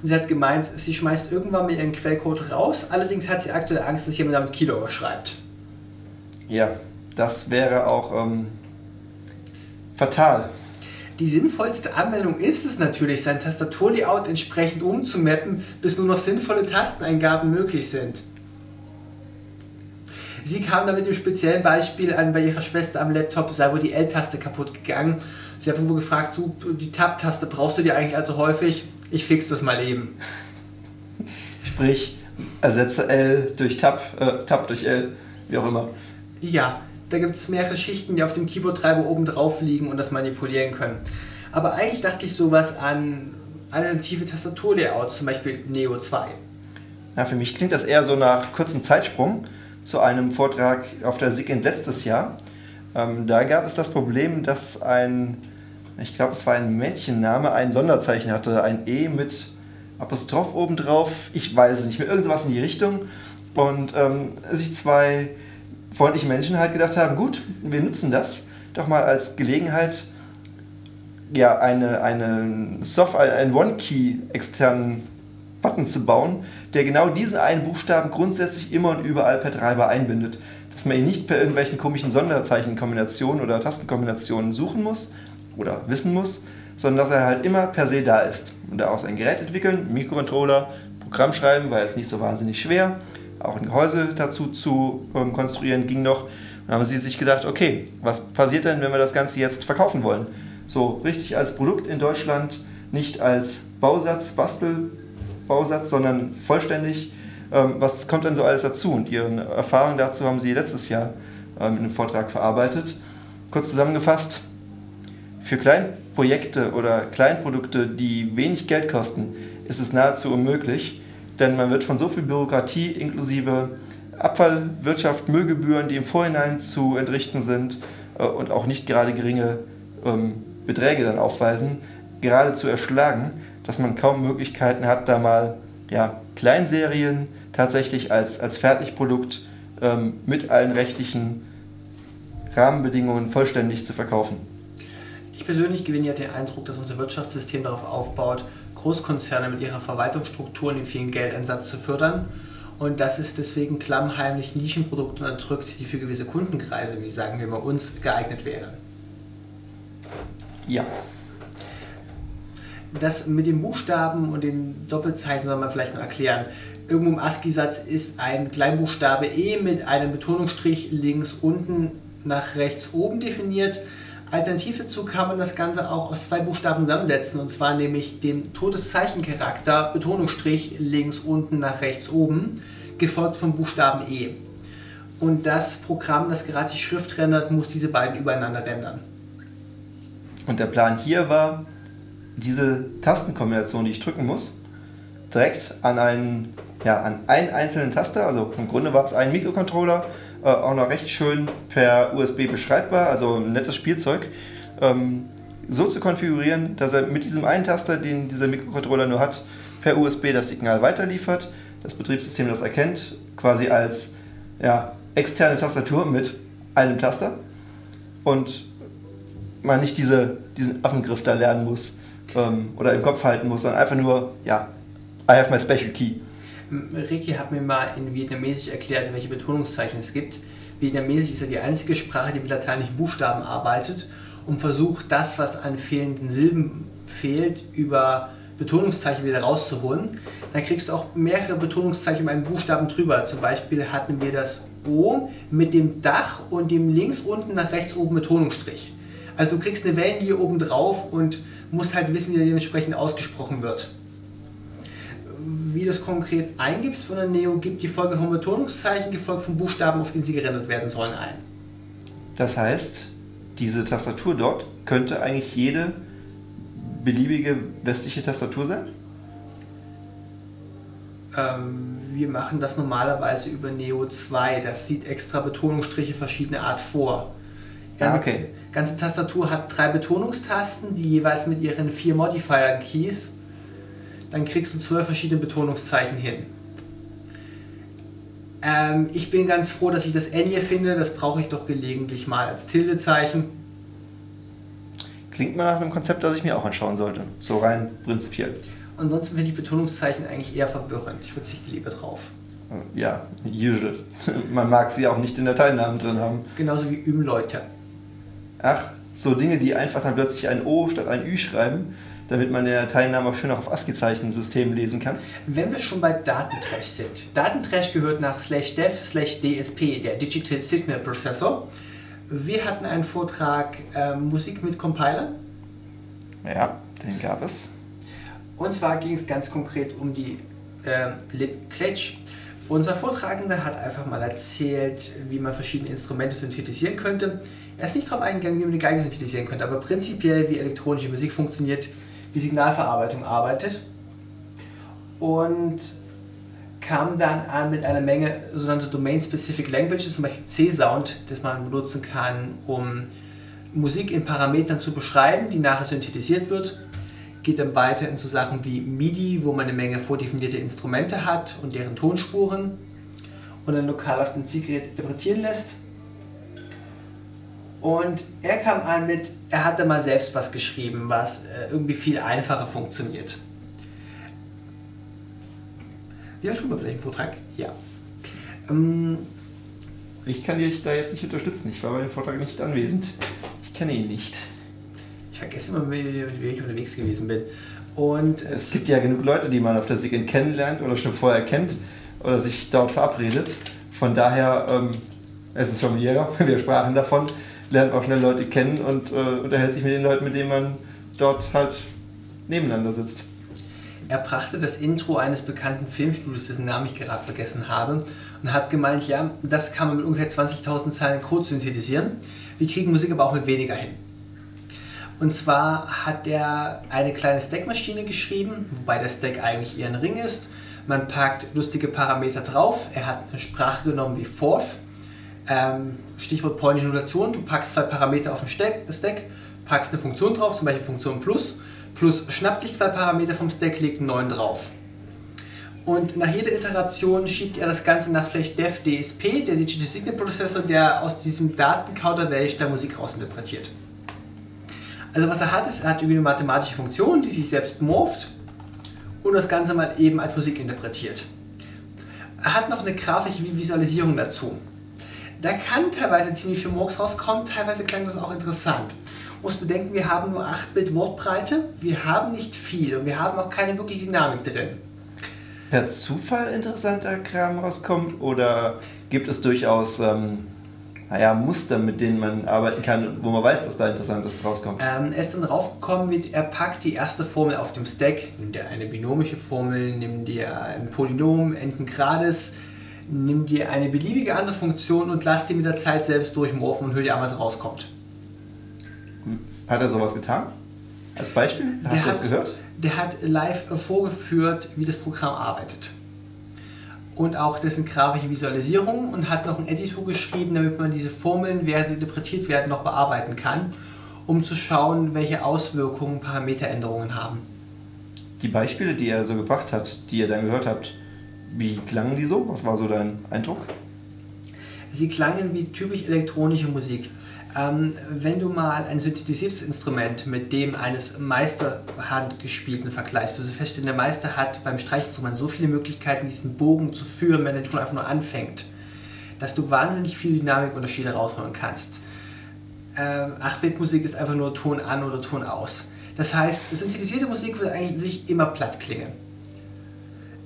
Und sie hat gemeint, sie schmeißt irgendwann mal ihren Quellcode raus, allerdings hat sie aktuell Angst, dass jemand damit Kilo schreibt. Ja, das wäre auch ähm, fatal. Die sinnvollste Anwendung ist es natürlich, sein Tastaturlayout entsprechend umzumappen, bis nur noch sinnvolle Tasteneingaben möglich sind. Sie kam da mit dem speziellen Beispiel an, bei ihrer Schwester am Laptop sei wohl die L-Taste kaputt gegangen. Sie hat irgendwo gefragt, so, die Tab-Taste brauchst du dir eigentlich allzu häufig? Ich fix das mal eben. Sprich, ersetze L durch Tab, äh, Tab durch L, wie auch immer. Ja, da gibt es mehrere Schichten, die auf dem Keyboard-Treiber oben drauf liegen und das manipulieren können. Aber eigentlich dachte ich sowas an alternative Tastaturlayouts, zum Beispiel Neo 2. Na, für mich klingt das eher so nach kurzem Zeitsprung zu einem Vortrag auf der SIGINT letztes Jahr. Ähm, da gab es das Problem, dass ein, ich glaube es war ein Mädchenname, ein Sonderzeichen hatte, ein E mit Apostroph obendrauf, ich weiß es nicht mehr, irgendwas in die Richtung. Und ähm, sich zwei freundliche Menschen halt gedacht haben, gut, wir nutzen das doch mal als Gelegenheit, ja, eine, eine Soft, einen One-Key externen Button zu bauen, der genau diesen einen Buchstaben grundsätzlich immer und überall per Treiber einbindet. Dass man ihn nicht per irgendwelchen komischen Sonderzeichenkombinationen oder Tastenkombinationen suchen muss oder wissen muss, sondern dass er halt immer per se da ist. Und daraus ein Gerät entwickeln, Mikrocontroller, Programm schreiben, war jetzt nicht so wahnsinnig schwer. Auch ein Gehäuse dazu zu ähm, konstruieren ging noch. Dann haben sie sich gedacht, okay, was passiert denn, wenn wir das Ganze jetzt verkaufen wollen? So richtig als Produkt in Deutschland, nicht als Bausatz, Bastel, Bausatz, sondern vollständig. Ähm, was kommt denn so alles dazu? Und Ihre Erfahrungen dazu haben Sie letztes Jahr ähm, in einem Vortrag verarbeitet. Kurz zusammengefasst, für Kleinprojekte oder Kleinprodukte, die wenig Geld kosten, ist es nahezu unmöglich, denn man wird von so viel Bürokratie inklusive Abfallwirtschaft, Müllgebühren, die im Vorhinein zu entrichten sind äh, und auch nicht gerade geringe ähm, Beträge dann aufweisen, geradezu erschlagen, dass man kaum Möglichkeiten hat, da mal ja, Kleinserien tatsächlich als, als Fertigprodukt ähm, mit allen rechtlichen Rahmenbedingungen vollständig zu verkaufen. Ich persönlich gewinne ja den Eindruck, dass unser Wirtschaftssystem darauf aufbaut, Großkonzerne mit ihrer Verwaltungsstruktur und dem vielen Geldeinsatz zu fördern und dass es deswegen klammheimlich Nischenprodukte unterdrückt, die für gewisse Kundenkreise, wie sagen wir mal uns, geeignet wären. Ja, das mit den Buchstaben und den Doppelzeichen soll man vielleicht mal erklären. Irgendwo im ASCII-Satz ist ein Kleinbuchstabe E mit einem Betonungsstrich links unten nach rechts oben definiert. Alternativ dazu kann man das Ganze auch aus zwei Buchstaben zusammensetzen, und zwar nämlich dem Todeszeichencharakter Betonungsstrich links unten nach rechts oben, gefolgt vom Buchstaben E. Und das Programm, das gerade die Schrift rendert, muss diese beiden übereinander rendern. Und der Plan hier war, diese Tastenkombination, die ich drücken muss, direkt an einen, ja, an einen einzelnen Taster, also im Grunde war es ein Mikrocontroller, äh, auch noch recht schön per USB beschreibbar, also ein nettes Spielzeug, ähm, so zu konfigurieren, dass er mit diesem einen Taster, den dieser Mikrocontroller nur hat, per USB das Signal weiterliefert, das Betriebssystem das erkennt, quasi als ja, externe Tastatur mit einem Taster und man nicht diese, diesen Affengriff da lernen muss ähm, oder im Kopf halten muss, sondern einfach nur, ja, I have my special key. Ricky hat mir mal in Vietnamesisch erklärt, welche Betonungszeichen es gibt. Vietnamesisch ist ja die einzige Sprache, die mit lateinischen Buchstaben arbeitet und versucht, das, was an fehlenden Silben fehlt, über Betonungszeichen wieder rauszuholen. Dann kriegst du auch mehrere Betonungszeichen mit einem Buchstaben drüber. Zum Beispiel hatten wir das O mit dem Dach und dem links unten nach rechts oben Betonungsstrich. Also du kriegst eine Wellenlinie oben drauf und musst halt wissen, wie der dementsprechend ausgesprochen wird. Wie du das konkret eingibst von der Neo, gibt die Folge von Betonungszeichen gefolgt von Buchstaben, auf denen sie gerendert werden sollen, ein. Das heißt, diese Tastatur dort könnte eigentlich jede beliebige westliche Tastatur sein? Ähm, wir machen das normalerweise über Neo 2. Das sieht extra Betonungsstriche verschiedener Art vor. Ganze, ah, okay. ganze Tastatur hat drei Betonungstasten, die jeweils mit ihren vier Modifier-Keys. Dann kriegst du zwölf verschiedene Betonungszeichen hin. Ähm, ich bin ganz froh, dass ich das N hier finde. Das brauche ich doch gelegentlich mal als Tildezeichen. Klingt mal nach einem Konzept, das ich mir auch anschauen sollte. So rein prinzipiell. Ansonsten finde ich Betonungszeichen eigentlich eher verwirrend. Ich verzichte lieber drauf. Ja, usual. [LAUGHS] Man mag sie auch nicht in Dateinamen drin haben. Genauso wie Umleute. Ach, so Dinge, die einfach dann plötzlich ein O statt ein Ü schreiben, damit man den Dateinamen auch schön auf ASCII-Zeichensystemen lesen kann. Wenn wir schon bei Datentrash sind. Datentrash gehört nach slash dev slash DSP, der Digital Signal Processor. Wir hatten einen Vortrag äh, Musik mit Compilern. Ja, den gab es. Und zwar ging es ganz konkret um die äh, LibCletch. Unser Vortragender hat einfach mal erzählt, wie man verschiedene Instrumente synthetisieren könnte. Er ist nicht darauf eingegangen, wie man die Geige synthetisieren könnte, aber prinzipiell, wie elektronische Musik funktioniert, wie Signalverarbeitung arbeitet. Und kam dann an mit einer Menge sogenannte Domain-Specific Languages, zum Beispiel C-Sound, das man benutzen kann, um Musik in Parametern zu beschreiben, die nachher synthetisiert wird. Geht dann weiter in so Sachen wie MIDI, wo man eine Menge vordefinierte Instrumente hat und deren Tonspuren und dann lokal auf dem Zielgerät interpretieren lässt. Und er kam an mit, er hat da mal selbst was geschrieben, was äh, irgendwie viel einfacher funktioniert. Ja, schon mal vielleicht einen Vortrag? Ja. Ähm, ich kann dich da jetzt nicht unterstützen. Ich war bei dem Vortrag nicht anwesend. Ich kenne ihn nicht. Ich vergesse immer, wie ich unterwegs gewesen bin. Und es, es gibt ja genug Leute, die man auf der SIGINT kennenlernt oder schon vorher kennt oder sich dort verabredet. Von daher, ähm, es ist familiärer. [LAUGHS] Wir sprachen davon, lernt auch schnell Leute kennen und äh, unterhält sich mit den Leuten, mit denen man dort halt nebeneinander sitzt. Er brachte das Intro eines bekannten Filmstudios, dessen Namen ich gerade vergessen habe, und hat gemeint, ja, das kann man mit ungefähr 20.000 Zeilen Code synthetisieren. Wir kriegen Musik aber auch mit weniger hin. Und zwar hat er eine kleine Stack-Maschine geschrieben, wobei der Stack eigentlich eher ein Ring ist. Man packt lustige Parameter drauf. Er hat eine Sprache genommen wie Forth. Ähm, Stichwort polnische Notation. Du packst zwei Parameter auf den Stack, packst eine Funktion drauf, zum Beispiel Funktion plus plus schnappt sich zwei Parameter vom Stack, legt einen neuen drauf. Und nach jeder Iteration schiebt er das Ganze nach slash dev der Digital Signal Processor, der aus diesem Datenkauderwelsch der Musik rausinterpretiert. Also was er hat, ist, er hat irgendwie eine mathematische Funktion, die sich selbst morpht und das Ganze mal eben als Musik interpretiert. Er hat noch eine grafische Visualisierung dazu. Da kann teilweise ziemlich viel Murks rauskommen, teilweise klang das auch interessant muss bedenken, wir haben nur 8-Bit Wortbreite, wir haben nicht viel und wir haben auch keine wirkliche Dynamik drin. Per Zufall interessanter Kram rauskommt oder gibt es durchaus ähm, naja, Muster, mit denen man arbeiten kann, wo man weiß, dass da Interessantes rauskommt? Ähm, er ist dann raufgekommen mit, er packt die erste Formel auf dem Stack, nimmt er eine binomische Formel, nimmt dir ein Polynom, Entengrades, nimm dir eine beliebige andere Funktion und lass die mit der Zeit selbst durchmorphen und hör dir an, was rauskommt. Hat er sowas getan? Als Beispiel? Hast der du das gehört? Der hat live vorgeführt, wie das Programm arbeitet. Und auch dessen grafische Visualisierung und hat noch ein Editor geschrieben, damit man diese Formeln, während sie interpretiert werden, noch bearbeiten kann, um zu schauen, welche Auswirkungen Parameteränderungen haben. Die Beispiele, die er so gebracht hat, die ihr dann gehört habt, wie klangen die so? Was war so dein Eindruck? Sie klangen wie typisch elektronische Musik. Ähm, wenn du mal ein synthetisiertes Instrument mit dem eines Meisterhandgespielten vergleichst, wirst du feststellen, der Meister hat beim Streichinstrument so viele Möglichkeiten, diesen Bogen zu führen, wenn der Ton einfach nur anfängt, dass du wahnsinnig viele Dynamikunterschiede rausholen kannst. Ähm, 8-Bit-Musik ist einfach nur Ton an oder Ton aus. Das heißt, synthetisierte Musik wird eigentlich sich immer platt klingen.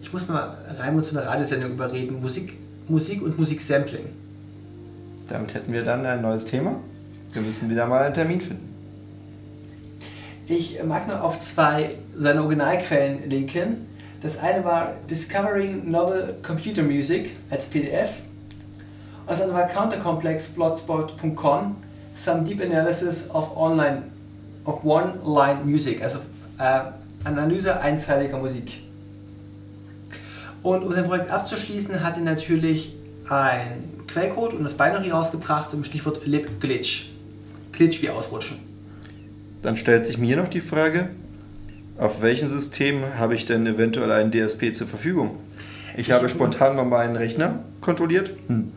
Ich muss mal Raimund zu einer Radiosendung überreden, Musik, Musik und Musiksampling. Damit hätten wir dann ein neues Thema. Wir müssen wieder mal einen Termin finden. Ich mag nur auf zwei seiner Originalquellen linken. Das eine war Discovering Novel Computer Music als PDF. Und das andere war countercomplexblogspot.com Some Deep Analysis of Online of One-Line Music, also äh, Analyse einzeiliger Musik. Und um sein Projekt abzuschließen, hat er natürlich ein Quellcode und das Binary rausgebracht im Stichwort libglitch. Glitch wie ausrutschen. Dann stellt sich mir noch die Frage, auf welchem System habe ich denn eventuell einen DSP zur Verfügung? Ich, ich habe spontan mal meinen Rechner kontrolliert. Hm.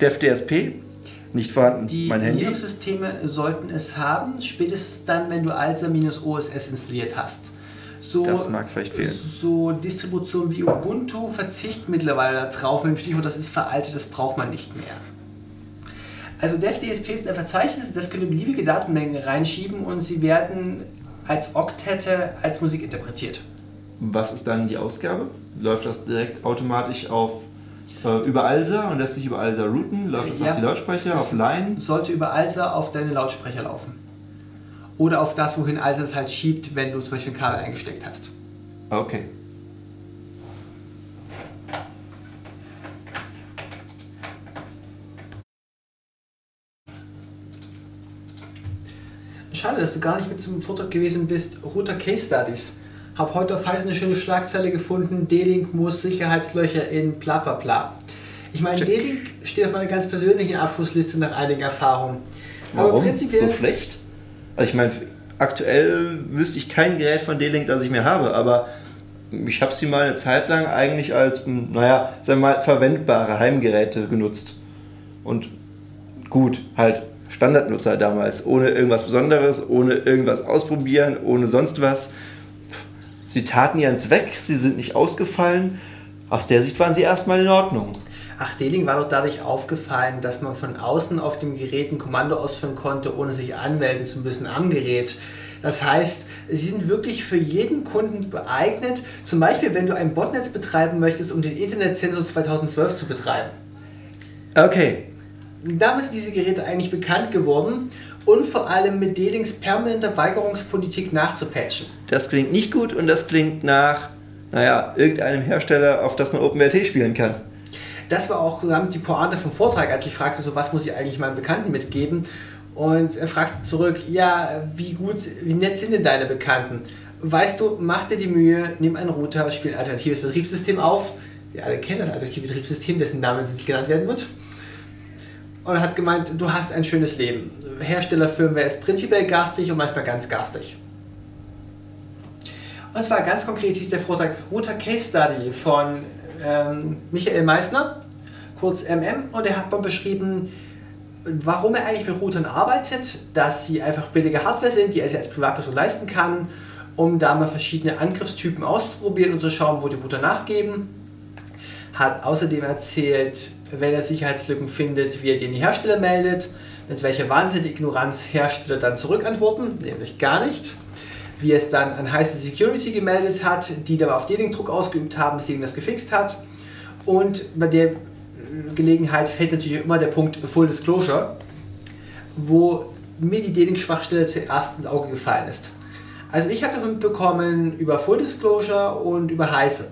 DevDSP. nicht vorhanden. Die. Linux-Systeme sollten es haben, spätestens dann, wenn du ALSA-OSS installiert hast. So, Das mag vielleicht fehlen. So Distributionen wie Ubuntu verzichten mittlerweile darauf mit dem Stichwort, das ist veraltet, das braucht man nicht mehr. Also DevDSP ist ein Verzeichnis, das können beliebige Datenmengen reinschieben und sie werden als Oktette als Musik interpretiert. Was ist dann die Ausgabe? Läuft das direkt automatisch auf äh, über ALSA und lässt sich über ALSA routen? Läuft das Ja. auf die Lautsprecher, auf Line? Sollte über ALSA auf deine Lautsprecher laufen. Oder auf das, wohin ALSA es halt schiebt, wenn du zum Beispiel ein Kabel eingesteckt hast. Okay. Schade, dass du gar nicht mit zum Vortrag gewesen bist. Router Case Studies. Hab heute auf Heiß eine schöne Schlagzeile gefunden. D-Link muss Sicherheitslöcher in bla bla bla. Ich meine. D-Link steht auf meiner ganz persönlichen Abschlussliste nach einigen Erfahrungen. Aber Warum? prinzipiell So schlecht? Also ich meine, aktuell wüsste ich kein Gerät von D-Link, das ich mehr habe, aber ich habe sie mal eine Zeit lang eigentlich als, m, naja, sagen wir mal, verwendbare Heimgeräte genutzt. Und gut, halt Standardnutzer damals, ohne irgendwas Besonderes, ohne irgendwas ausprobieren, ohne sonst was. Sie taten ihren Zweck, sie sind nicht ausgefallen. Aus der Sicht waren sie erstmal in Ordnung. Ach, D-Link war doch dadurch aufgefallen, dass man von außen auf dem Gerät ein Kommando ausführen konnte, ohne sich anmelden zu müssen am Gerät. Das heißt, sie sind wirklich für jeden Kunden geeignet. Zum Beispiel, wenn du ein Botnetz betreiben möchtest, um den Internetzensus 2012 zu betreiben. Okay, Damit sind diese Geräte eigentlich bekannt geworden und vor allem mit D-Links permanenter Weigerungspolitik nachzupatchen. Das klingt nicht gut und das klingt nach, naja, irgendeinem Hersteller, auf das man OpenWrt spielen kann. Das war auch die Pointe vom Vortrag, als ich fragte, so was muss ich eigentlich meinen Bekannten mitgeben. Und er fragte zurück, ja, wie gut, wie nett sind denn deine Bekannten? Weißt du, mach dir die Mühe, nimm einen Router, spiel ein alternatives Betriebssystem auf. Wir alle kennen das alternative Betriebssystem, dessen Name jetzt genannt werden wird. Und er hat gemeint, du hast ein schönes Leben. Herstellerfirmware ist prinzipiell garstig und manchmal ganz garstig. Und zwar ganz konkret hieß der Vortrag Router Case Study von ähm, Michael Meissner, kurz MM, und er hat mal beschrieben, warum er eigentlich mit Routern arbeitet, dass sie einfach billige Hardware sind, die er sich als Privatperson leisten kann, um da mal verschiedene Angriffstypen auszuprobieren und zu schauen, wo die Router nachgeben. Hat außerdem erzählt, wenn er Sicherheitslücken findet, wie er die Hersteller meldet, mit welcher wahnsinnigen Ignoranz Hersteller dann zurückantworten, nämlich gar nicht. Wie es dann an heiße Security gemeldet hat, die dann auf den Druck ausgeübt haben, bis das gefixt hat. Und bei der Gelegenheit fällt natürlich immer der Punkt Full Disclosure, wo mir die D-Link-Schwachstelle zuerst ins Auge gefallen ist. Also ich habe davon mitbekommen über Full Disclosure und über heiße.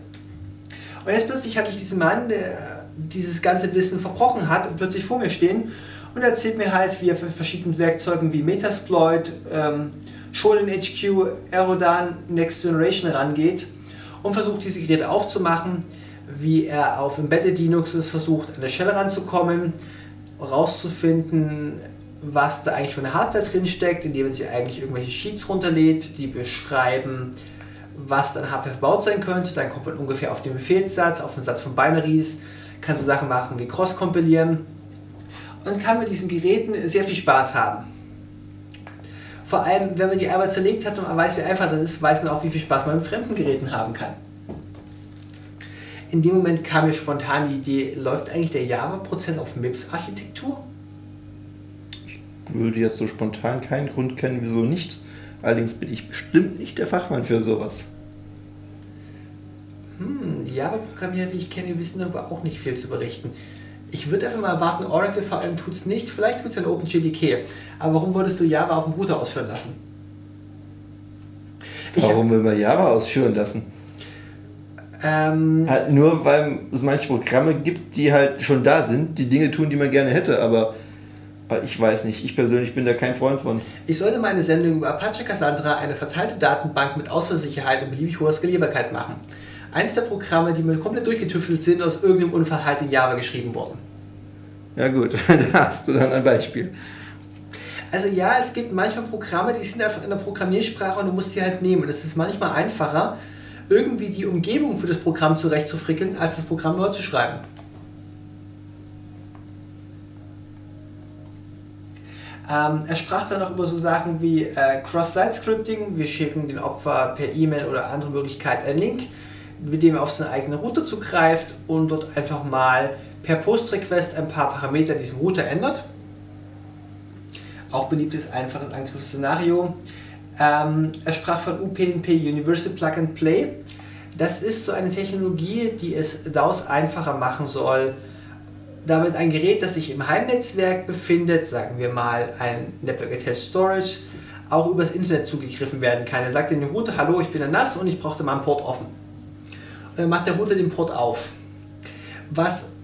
Und jetzt plötzlich hatte ich diesen Mann, der dieses ganze Wissen verbrochen hat, plötzlich vor mir stehen und erzählt mir halt, wie er verschiedene Werkzeugen wie Metasploit, ähm, Shonen HQ, Aerodan, Next Generation rangeht und versucht, diese Geräte aufzumachen, wie er auf Embedded Linux es versucht, an der Shell ranzukommen, rauszufinden, was da eigentlich für eine Hardware drin steckt, indem er sich eigentlich irgendwelche Sheets runterlädt, die beschreiben, was dann Hardware verbaut sein könnte. Dann kommt man ungefähr auf den Befehlssatz, auf den Satz von Binaries, kann so Sachen machen wie Cross-Kompilieren und kann mit diesen Geräten sehr viel Spaß haben. Vor allem, wenn man die einmal zerlegt hat und man weiß, wie einfach das ist, weiß man auch, wie viel Spaß man mit fremden Geräten haben kann. In dem Moment kam mir spontan die Idee, läuft eigentlich der Java-Prozess auf MIPS-Architektur? würde jetzt so spontan keinen Grund kennen, wieso nicht. Allerdings bin ich bestimmt nicht der Fachmann für sowas. Hm, die Java-Programmierer, die ich kenne, wissen darüber auch nicht viel zu berichten. Ich würde einfach mal erwarten, Oracle vor allem tut es nicht, vielleicht tut es ja in OpenJDK. Aber warum würdest du Java auf dem Router ausführen lassen? Ich Warum will man Java ausführen lassen? Ähm, Halt nur, weil es manche Programme gibt, die halt schon da sind, die Dinge tun, die man gerne hätte, aber ich weiß nicht, ich persönlich bin da kein Freund von. ich sollte mal eine Sendung über Apache Cassandra, eine verteilte Datenbank mit Ausfallsicherheit und beliebig hoher Skalierbarkeit machen. Eins der Programme, die mir komplett durchgetüftelt sind, aus irgendeinem Unfall halt in Java geschrieben wurden. Ja gut, [LAUGHS] da hast du dann ein Beispiel. Also ja, es gibt manchmal Programme, die sind einfach in der Programmiersprache und du musst sie halt nehmen. Es ist manchmal einfacher, irgendwie die Umgebung für das Programm zurechtzufrickeln, als das Programm neu zu schreiben. Ähm, er sprach dann auch über so Sachen wie äh, Cross-Site-Scripting. Wir schicken den Opfer per E-Mail oder andere Möglichkeit einen Link, mit dem er auf seine eigene Route zugreift und dort einfach mal per Post-Request ein paar Parameter diesem Router ändert. Auch beliebtes, einfaches Angriffsszenario. Ähm, er sprach von UPnP Universal Plug and Play. Das ist so eine Technologie, die es DAOs einfacher machen soll, damit ein Gerät, das sich im Heimnetzwerk befindet, sagen wir mal ein Network Attached Storage, auch übers Internet zugegriffen werden kann. Er sagt den Router, hallo, ich bin der NAS und ich brauchte mal einen Port offen. Und dann macht der Router den Port auf. Was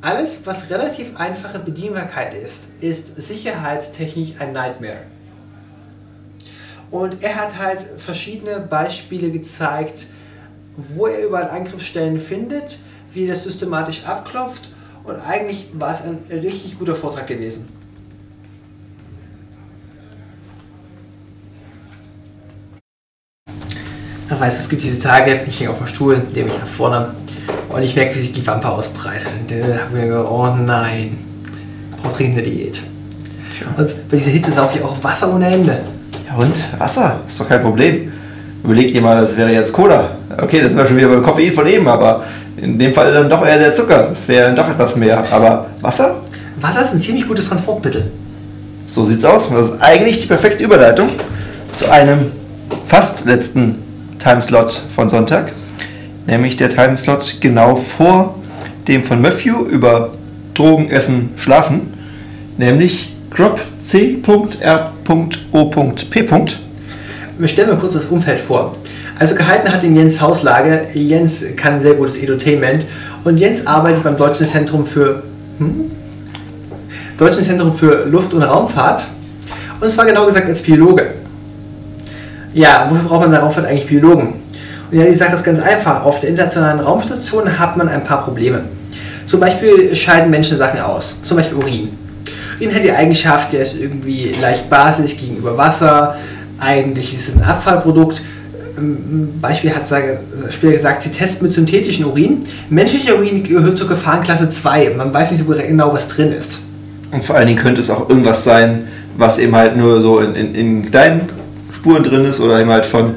alles, was relativ einfache Bedienbarkeit ist, ist sicherheitstechnisch ein Nightmare. Und er hat halt verschiedene Beispiele gezeigt, wo er überall Angriffsstellen findet, wie er das systematisch abklopft und eigentlich war es ein richtig guter Vortrag gewesen. Ich weiß, es gibt diese Tage, ich hänge auf dem Stuhl, nehme ich nach vorne und ich merke, wie sich die Wampe ausbreitet. Und da habe ich mir gedacht, oh nein, ich brauche dringend eine Diät. Und bei dieser Hitze sauge ich auch Wasser ohne Ende. Ja und? Wasser? Ist doch kein Problem. Überleg dir mal, das wäre jetzt Cola. Okay, das war schon wieder beim Koffein von eben, aber in dem Fall dann doch eher der Zucker. Das wäre dann doch etwas mehr. Aber Wasser? Wasser ist ein ziemlich gutes Transportmittel. So sieht's aus. Und das ist eigentlich die perfekte Überleitung zu einem fast letzten Timeslot von Sonntag. Nämlich der Timeslot genau vor dem von Matthew über Drogen, Essen, Schlafen. Nämlich Drop C.R.O.P. Wir stellen mal kurz das Umfeld vor. Also gehalten hat ihn Jens Hauslage. Jens kann sehr gutes Edutainment und Jens arbeitet beim Deutschen Zentrum für hm? Deutschen Zentrum für Luft- und Raumfahrt und zwar genau gesagt als Biologe. Ja, wofür braucht man in der Raumfahrt eigentlich Biologen? Und ja, die Sache ist ganz einfach. Auf der internationalen Raumstation hat man ein paar Probleme. Zum Beispiel scheiden Menschen Sachen aus, zum Beispiel Urin. Urin hat die Eigenschaft, der ist irgendwie leicht basisch gegenüber Wasser. Eigentlich ist es ein Abfallprodukt Beispiel hat Spieler gesagt, sie testen mit synthetischen Urin. Menschlicher Urin gehört zur Gefahrenklasse 2. Man weiß nicht so genau, was drin ist. Und vor allen Dingen könnte es auch irgendwas sein, was eben halt nur so in, in, in kleinen Spuren drin ist oder eben halt von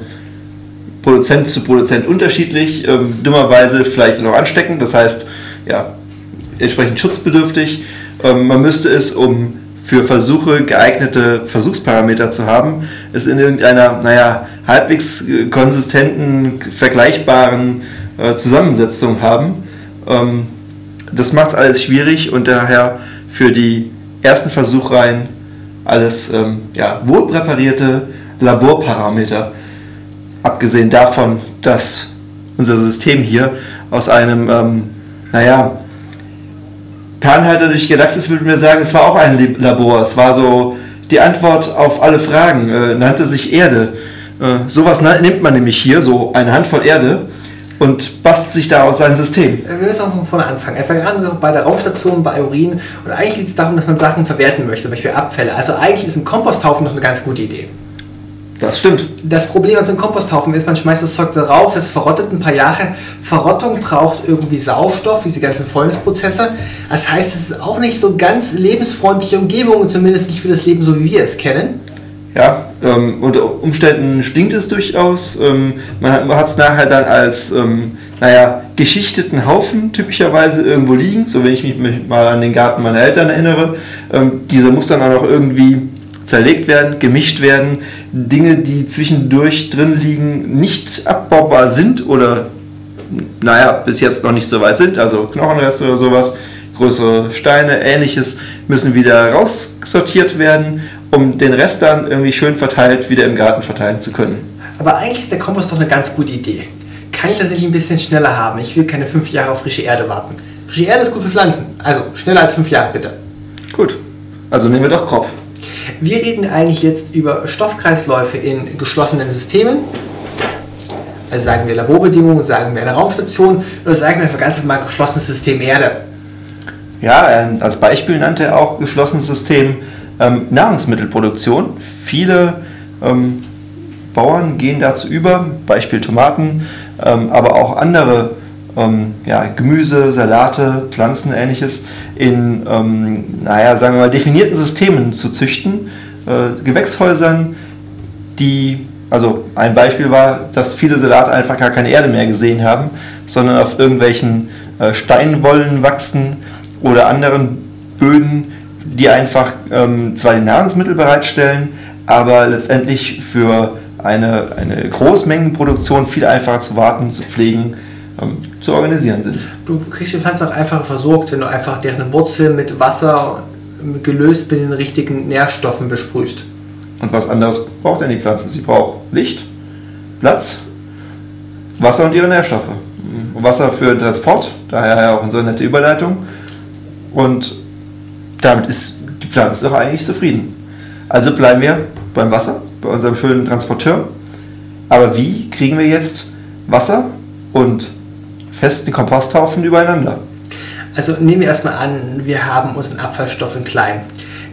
Produzent zu Produzent unterschiedlich, ähm, dummerweise vielleicht noch ansteckend, das heißt, ja, entsprechend schutzbedürftig. Ähm, man müsste es, um für Versuche geeignete Versuchsparameter zu haben, es in irgendeiner, naja, halbwegs äh, konsistenten, vergleichbaren äh, Zusammensetzung haben. Ähm, das macht es alles schwierig und daher für die ersten Versuchreihen alles ähm, ja, wohlpräparierte Laborparameter. Abgesehen davon, dass unser System hier aus einem, ähm, naja, Perlenhalter durch Galaxis würde mir sagen, es war auch ein Labor. Es war so die Antwort auf alle Fragen, äh, nannte sich Erde. Äh, sowas nimmt man nämlich hier, so eine Handvoll Erde, und bastelt sich daraus sein System. Äh, wir müssen auch von vorne anfangen. Er fängt an bei der Raumstation, bei Urin. Und eigentlich geht es darum, dass man Sachen verwerten möchte, zum Beispiel Abfälle. Also eigentlich ist ein Komposthaufen noch eine ganz gute Idee. Das stimmt. Das Problem an so einem Komposthaufen ist, man schmeißt das Zeug darauf, es verrottet ein paar Jahre. Verrottung braucht irgendwie Sauerstoff, diese ganzen Fäulnisprozesse. Das heißt, es ist auch nicht so ganz lebensfreundliche Umgebung, zumindest nicht für das Leben, so wie wir es kennen. Ja, ähm, unter Umständen stinkt es durchaus. Ähm, man hat es nachher dann als, ähm, naja, geschichteten Haufen typischerweise irgendwo liegen. So, wenn ich mich mal an den Garten meiner Eltern erinnere. Ähm, dieser muss dann auch noch irgendwie zerlegt werden, gemischt werden. Dinge, die zwischendurch drin liegen, nicht abbaubar sind oder, naja, bis jetzt noch nicht so weit sind, also Knochenreste oder sowas, größere Steine, ähnliches, müssen wieder raussortiert werden, um den Rest dann irgendwie schön verteilt wieder im Garten verteilen zu können. Aber eigentlich ist der Kompost doch eine ganz gute Idee. Kann ich das nicht ein bisschen schneller haben? Ich will keine fünf Jahre auf frische Erde warten. Frische Erde ist gut für Pflanzen. Also schneller als fünf Jahre, bitte. Gut. Also nehmen wir doch Kropf. Wir reden eigentlich jetzt über Stoffkreisläufe in geschlossenen Systemen. Also sagen wir Laborbedingungen, sagen wir eine Raumstation oder sagen wir einfach ganz normal geschlossenes System Erde. Ja, als Beispiel nannte er auch geschlossenes System ähm, Nahrungsmittelproduktion. Viele ähm, Bauern gehen dazu über, Beispiel Tomaten, ähm, aber auch andere ähm, ja, Gemüse, Salate, Pflanzen, ähnliches in, ähm, naja, sagen wir mal, definierten Systemen zu züchten, äh, Gewächshäusern, die, also ein Beispiel war, dass viele Salate einfach gar keine Erde mehr gesehen haben, sondern auf irgendwelchen äh, Steinwollen wachsen oder anderen Böden, die einfach ähm, zwar die Nahrungsmittel bereitstellen, aber letztendlich für eine, eine Großmengenproduktion viel einfacher zu warten, zu pflegen, ähm, zu organisieren sind. Du kriegst die Pflanzen auch einfacher versorgt, wenn du einfach deren Wurzel mit Wasser gelöst mit den richtigen Nährstoffen besprühst. Und was anderes braucht denn die Pflanze? Sie braucht Licht, Platz, Wasser und ihre Nährstoffe. Wasser für den Transport, daher ja auch unsere nette Überleitung. Und damit ist die Pflanze doch eigentlich zufrieden. Also bleiben wir beim Wasser, bei unserem schönen Transporteur. Aber wie kriegen wir jetzt Wasser und festen Komposthaufen übereinander? Also nehmen wir erstmal an, wir haben unseren Abfallstoff in klein.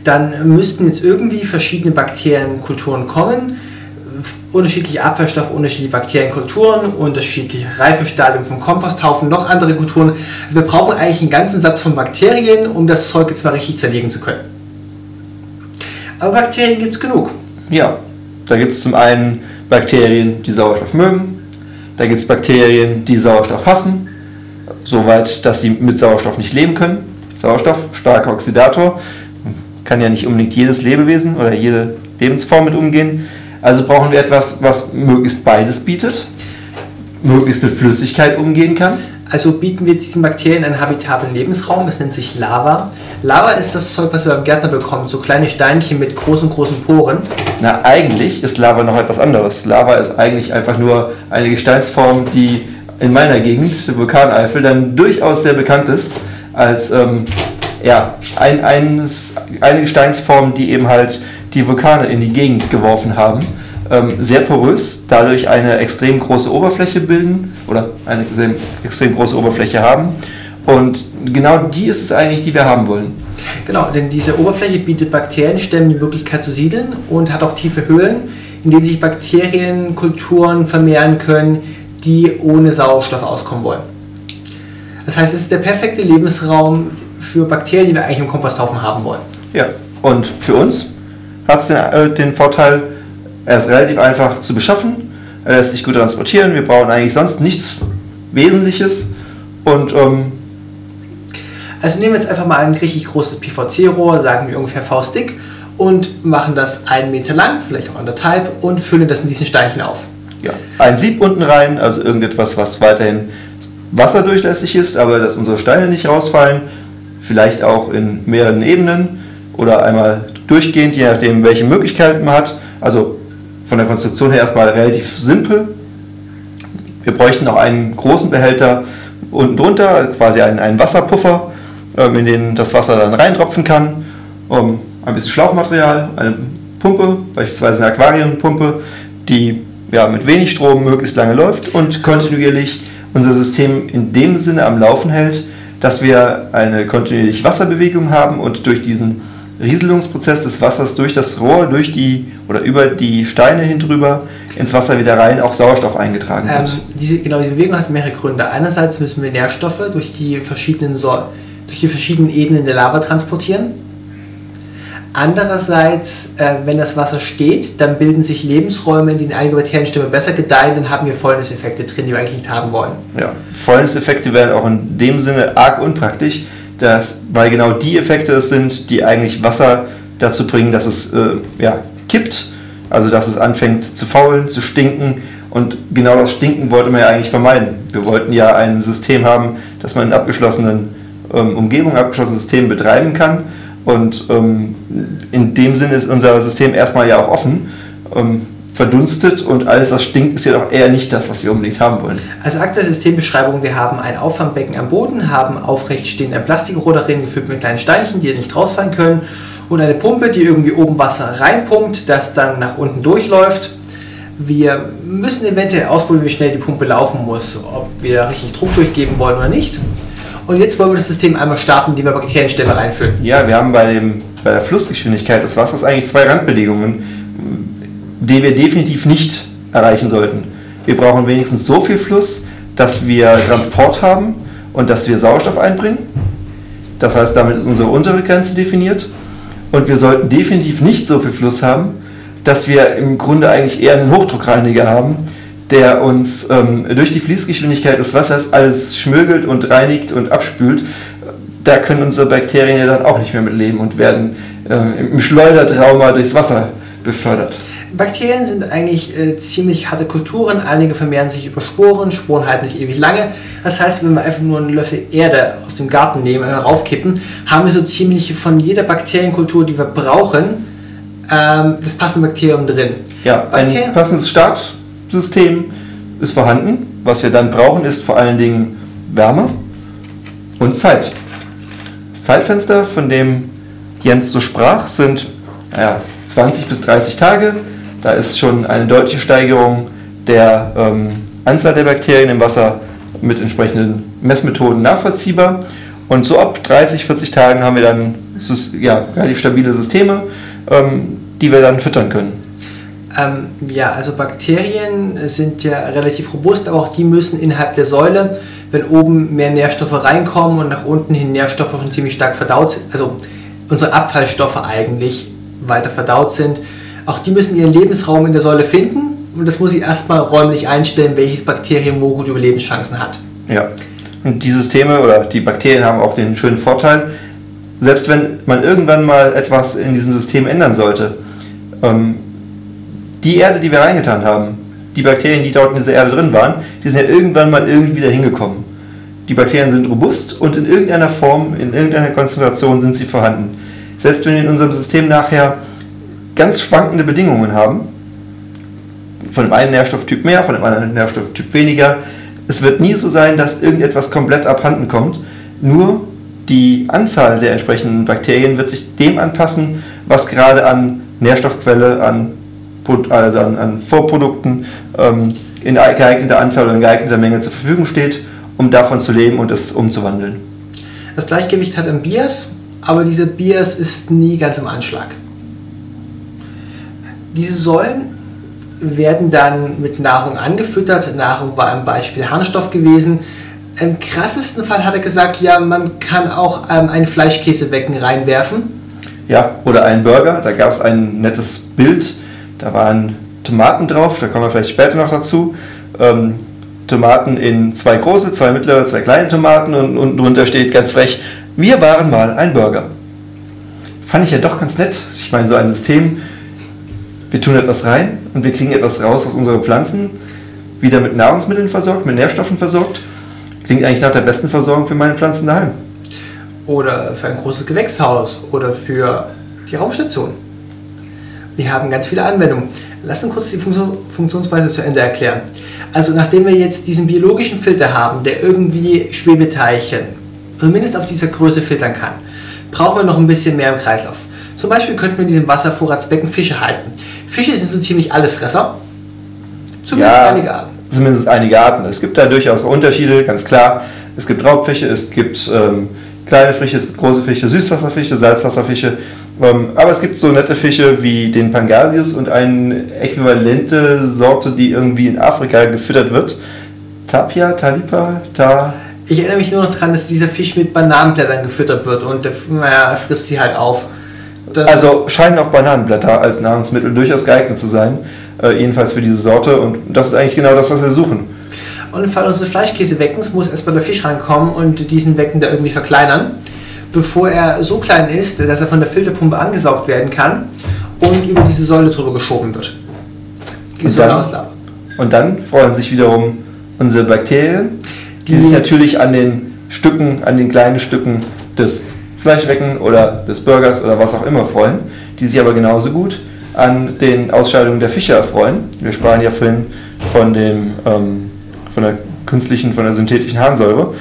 Dann müssten jetzt irgendwie verschiedene Bakterienkulturen kommen, unterschiedliche Abfallstoffe, unterschiedliche Bakterienkulturen, unterschiedliche Reifestadien vom Komposthaufen, noch andere Kulturen. Wir brauchen eigentlich einen ganzen Satz von Bakterien, um das Zeug jetzt mal richtig zerlegen zu können. Aber Bakterien gibt es genug. Ja, da gibt es zum einen Bakterien, die Sauerstoff mögen, da gibt es Bakterien, die Sauerstoff hassen, soweit, dass sie mit Sauerstoff nicht leben können. Sauerstoff, starker Oxidator, kann ja nicht unbedingt jedes Lebewesen oder jede Lebensform mit umgehen. Also brauchen wir etwas, was möglichst beides bietet, möglichst mit Flüssigkeit umgehen kann. Also bieten wir diesen Bakterien einen habitablen Lebensraum, es nennt sich Lava. Lava ist das Zeug, was wir beim Gärtner bekommen, so kleine Steinchen mit großen, großen Poren. Na, eigentlich ist Lava noch etwas anderes. Lava ist eigentlich einfach nur eine Gesteinsform, die in meiner Gegend, der Vulkaneifel, dann durchaus sehr bekannt ist als ähm, ja, ein, eines, eine Gesteinsform, die eben halt die Vulkane in die Gegend geworfen haben. Ähm, sehr porös, dadurch eine extrem große Oberfläche bilden oder eine extrem große Oberfläche haben. Und genau die ist es eigentlich, die wir haben wollen. Genau, denn diese Oberfläche bietet Bakterienstämmen die Möglichkeit zu siedeln und hat auch tiefe Höhlen, in denen sich Bakterienkulturen vermehren können, die ohne Sauerstoff auskommen wollen. Das heißt, es ist der perfekte Lebensraum für Bakterien, die wir eigentlich im Komposthaufen haben wollen. Ja, und für uns hat es den, äh, den Vorteil, er ist relativ einfach zu beschaffen, er lässt sich gut transportieren, wir brauchen eigentlich sonst nichts Wesentliches und ähm, also nehmen wir jetzt einfach mal ein richtig großes PVC-Rohr, sagen wir ungefähr faustdick und machen das einen Meter lang, vielleicht auch anderthalb und füllen das mit diesen Steinchen auf. Ja, ein Sieb unten rein, also irgendetwas, was weiterhin wasserdurchlässig ist, aber dass unsere Steine nicht rausfallen. Vielleicht auch in mehreren Ebenen oder einmal durchgehend, je nachdem, welche Möglichkeiten man hat. Also von der Konstruktion her erstmal relativ simpel. Wir bräuchten auch einen großen Behälter unten drunter, quasi einen, einen Wasserpuffer, ähm, in den das Wasser dann reintropfen kann. Um, ein bisschen Schlauchmaterial, eine Pumpe, beispielsweise eine Aquariumpumpe, die ja, mit wenig Strom möglichst lange läuft und kontinuierlich unser System in dem Sinne am Laufen hält, dass wir eine kontinuierliche Wasserbewegung haben und durch diesen Rieselungsprozess des Wassers durch das Rohr, durch die oder über die Steine hindrüber ins Wasser wieder rein auch Sauerstoff eingetragen wird. Ähm, diese, genau, die Bewegung hat mehrere Gründe. Einerseits müssen wir Nährstoffe durch die verschiedenen, so durch die verschiedenen Ebenen der Lava transportieren. Andererseits, äh, wenn das Wasser steht, dann bilden sich Lebensräume, in denen einige Bakterienstämme besser gedeihen, dann haben wir Fäulniseffekte drin, die wir eigentlich nicht haben wollen. Ja, Fäulniseffekte werden auch in dem Sinne arg unpraktisch, dass, weil genau die Effekte es sind, die eigentlich Wasser dazu bringen, dass es äh, ja, kippt, also dass es anfängt zu faulen, zu stinken. Und genau das Stinken wollte man ja eigentlich vermeiden. Wir wollten ja ein System haben, das man in abgeschlossenen ähm, Umgebungen, abgeschlossenen Systemen betreiben kann. Und ähm, in dem Sinne ist unser System erstmal ja auch offen, ähm, verdunstet und alles, was stinkt, ist ja doch eher nicht das, was wir unbedingt haben wollen. Also Akt der Systembeschreibung, wir haben ein Auffangbecken am Boden, haben aufrecht stehend ein Plastikrohr darin gefüllt mit kleinen Steinchen, die nicht rausfallen können und eine Pumpe, die irgendwie oben Wasser reinpumpt, das dann nach unten durchläuft. Wir müssen eventuell ausprobieren, wie schnell die Pumpe laufen muss, ob wir richtig Druck durchgeben wollen oder nicht. Und jetzt wollen wir das System einmal starten, indem wir Bakterienstämme reinfüllen. Ja, wir haben bei, dem, bei der Flussgeschwindigkeit des Wassers eigentlich zwei Randbedingungen, die wir definitiv nicht erreichen sollten. Wir brauchen wenigstens so viel Fluss, dass wir Transport haben und dass wir Sauerstoff einbringen. Das heißt, damit ist unsere untere Grenze definiert. Und wir sollten definitiv nicht so viel Fluss haben, dass wir im Grunde eigentlich eher einen Hochdruckreiniger haben, der uns ähm, durch die Fließgeschwindigkeit des Wassers alles schmögelt und reinigt und abspült. Da können unsere Bakterien ja dann auch nicht mehr mit leben und werden äh, im Schleudertrauma durchs Wasser befördert. Bakterien sind eigentlich äh, ziemlich harte Kulturen. Einige vermehren sich über Sporen. Sporen halten sich ewig lange. Das heißt, wenn wir einfach nur einen Löffel Erde aus dem Garten nehmen und raufkippen, haben wir so ziemlich von jeder Bakterienkultur, die wir brauchen, ähm, das passende Bakterium drin. Ja, Bakterien ein passendes Startsystem ist vorhanden. Was wir dann brauchen, ist vor allen Dingen Wärme und Zeit. Das Zeitfenster, von dem Jens so sprach, sind naja, 20 bis 30 Tage. Da ist schon eine deutliche Steigerung der ähm, Anzahl der Bakterien im Wasser mit entsprechenden Messmethoden nachvollziehbar. Und so ab 30, 40 Tagen haben wir dann ja, relativ stabile Systeme, ähm, die wir dann füttern können. Ähm, ja, also Bakterien sind ja relativ robust, aber auch die müssen innerhalb der Säule, wenn oben mehr Nährstoffe reinkommen und nach unten hin Nährstoffe schon ziemlich stark verdaut sind, also unsere Abfallstoffe eigentlich weiter verdaut sind, auch die müssen ihren Lebensraum in der Säule finden und das muss ich erstmal räumlich einstellen, welches Bakterium wo gut Überlebenschancen hat. Ja, und die Systeme oder die Bakterien haben auch den schönen Vorteil, selbst wenn man irgendwann mal etwas in diesem System ändern sollte, ähm, die Erde, die wir reingetan haben, die Bakterien, die dort in dieser Erde drin waren, die sind ja irgendwann mal irgendwie wieder hingekommen. Die Bakterien sind robust und in irgendeiner Form, in irgendeiner Konzentration sind sie vorhanden. Selbst wenn in unserem System nachher ganz schwankende Bedingungen haben, von dem einen Nährstofftyp mehr, von dem anderen Nährstofftyp weniger, es wird nie so sein, dass irgendetwas komplett abhanden kommt. Nur die Anzahl der entsprechenden Bakterien wird sich dem anpassen, was gerade an Nährstoffquelle, an, also an, an Vorprodukten ähm, in geeigneter Anzahl oder in geeigneter Menge zur Verfügung steht, um davon zu leben und es umzuwandeln. Das Gleichgewicht hat ein Bias, aber dieser Bias ist nie ganz im Anschlag. Diese Säulen werden dann mit Nahrung angefüttert. Nahrung war ein Beispiel Harnstoff gewesen. Im krassesten Fall hat er gesagt, ja, man kann auch ähm, ein Fleischkäsebecken reinwerfen. Ja, oder einen Burger. Da gab es ein nettes Bild. Da waren Tomaten drauf, da kommen wir vielleicht später noch dazu. Ähm, Tomaten in zwei große, zwei mittlere, zwei kleine Tomaten und unten drunter steht ganz frech, wir waren mal ein Burger. Fand ich ja doch ganz nett. Ich meine, so ein System, wir tun etwas rein und wir kriegen etwas raus aus unseren Pflanzen, wieder mit Nahrungsmitteln versorgt, mit Nährstoffen versorgt. Klingt eigentlich nach der besten Versorgung für meine Pflanzen daheim. Oder für ein großes Gewächshaus oder für die Raumstation. Wir haben ganz viele Anwendungen. Lass uns kurz die Funktionsweise zu Ende erklären. Also nachdem wir jetzt diesen biologischen Filter haben, der irgendwie Schwebeteilchen zumindest auf dieser Größe filtern kann, brauchen wir noch ein bisschen mehr im Kreislauf. Zum Beispiel könnten wir in diesem Wasservorratsbecken Fische halten. Fische sind so ziemlich Allesfresser. Zumindest ja, einige Arten. Zumindest einige Arten. Es gibt da durchaus Unterschiede, ganz klar. Es gibt Raubfische, es gibt ähm, kleine Fische, es gibt große Fische, Süßwasserfische, Salzwasserfische. Ähm, aber es gibt so nette Fische wie den Pangasius und eine äquivalente Sorte, die irgendwie in Afrika gefüttert wird. Tapia, Talipa, Ta. Ich erinnere mich nur noch daran, dass dieser Fisch mit Bananenblättern gefüttert wird und der, naja, er frisst sie halt auf. Das also scheinen auch Bananenblätter als Nahrungsmittel durchaus geeignet zu sein, äh, jedenfalls für diese Sorte und das ist eigentlich genau das, was wir suchen. Und im Fall unseres Fleischkäseweckens muss erstmal der Fisch reinkommen und diesen Wecken da irgendwie verkleinern, bevor er so klein ist, dass er von der Filterpumpe angesaugt werden kann und über diese Säule drüber geschoben wird. Die und, dann, und dann freuen sich wiederum unsere Bakterien, die, die sich natürlich an den Stücken, an den kleinen Stücken des Fleischwecken oder des Burgers oder was auch immer freuen, die sich aber genauso gut an den Ausscheidungen der Fische erfreuen. Wir sprachen ja vorhin von, dem, ähm, von der künstlichen, von der synthetischen Harnsäure.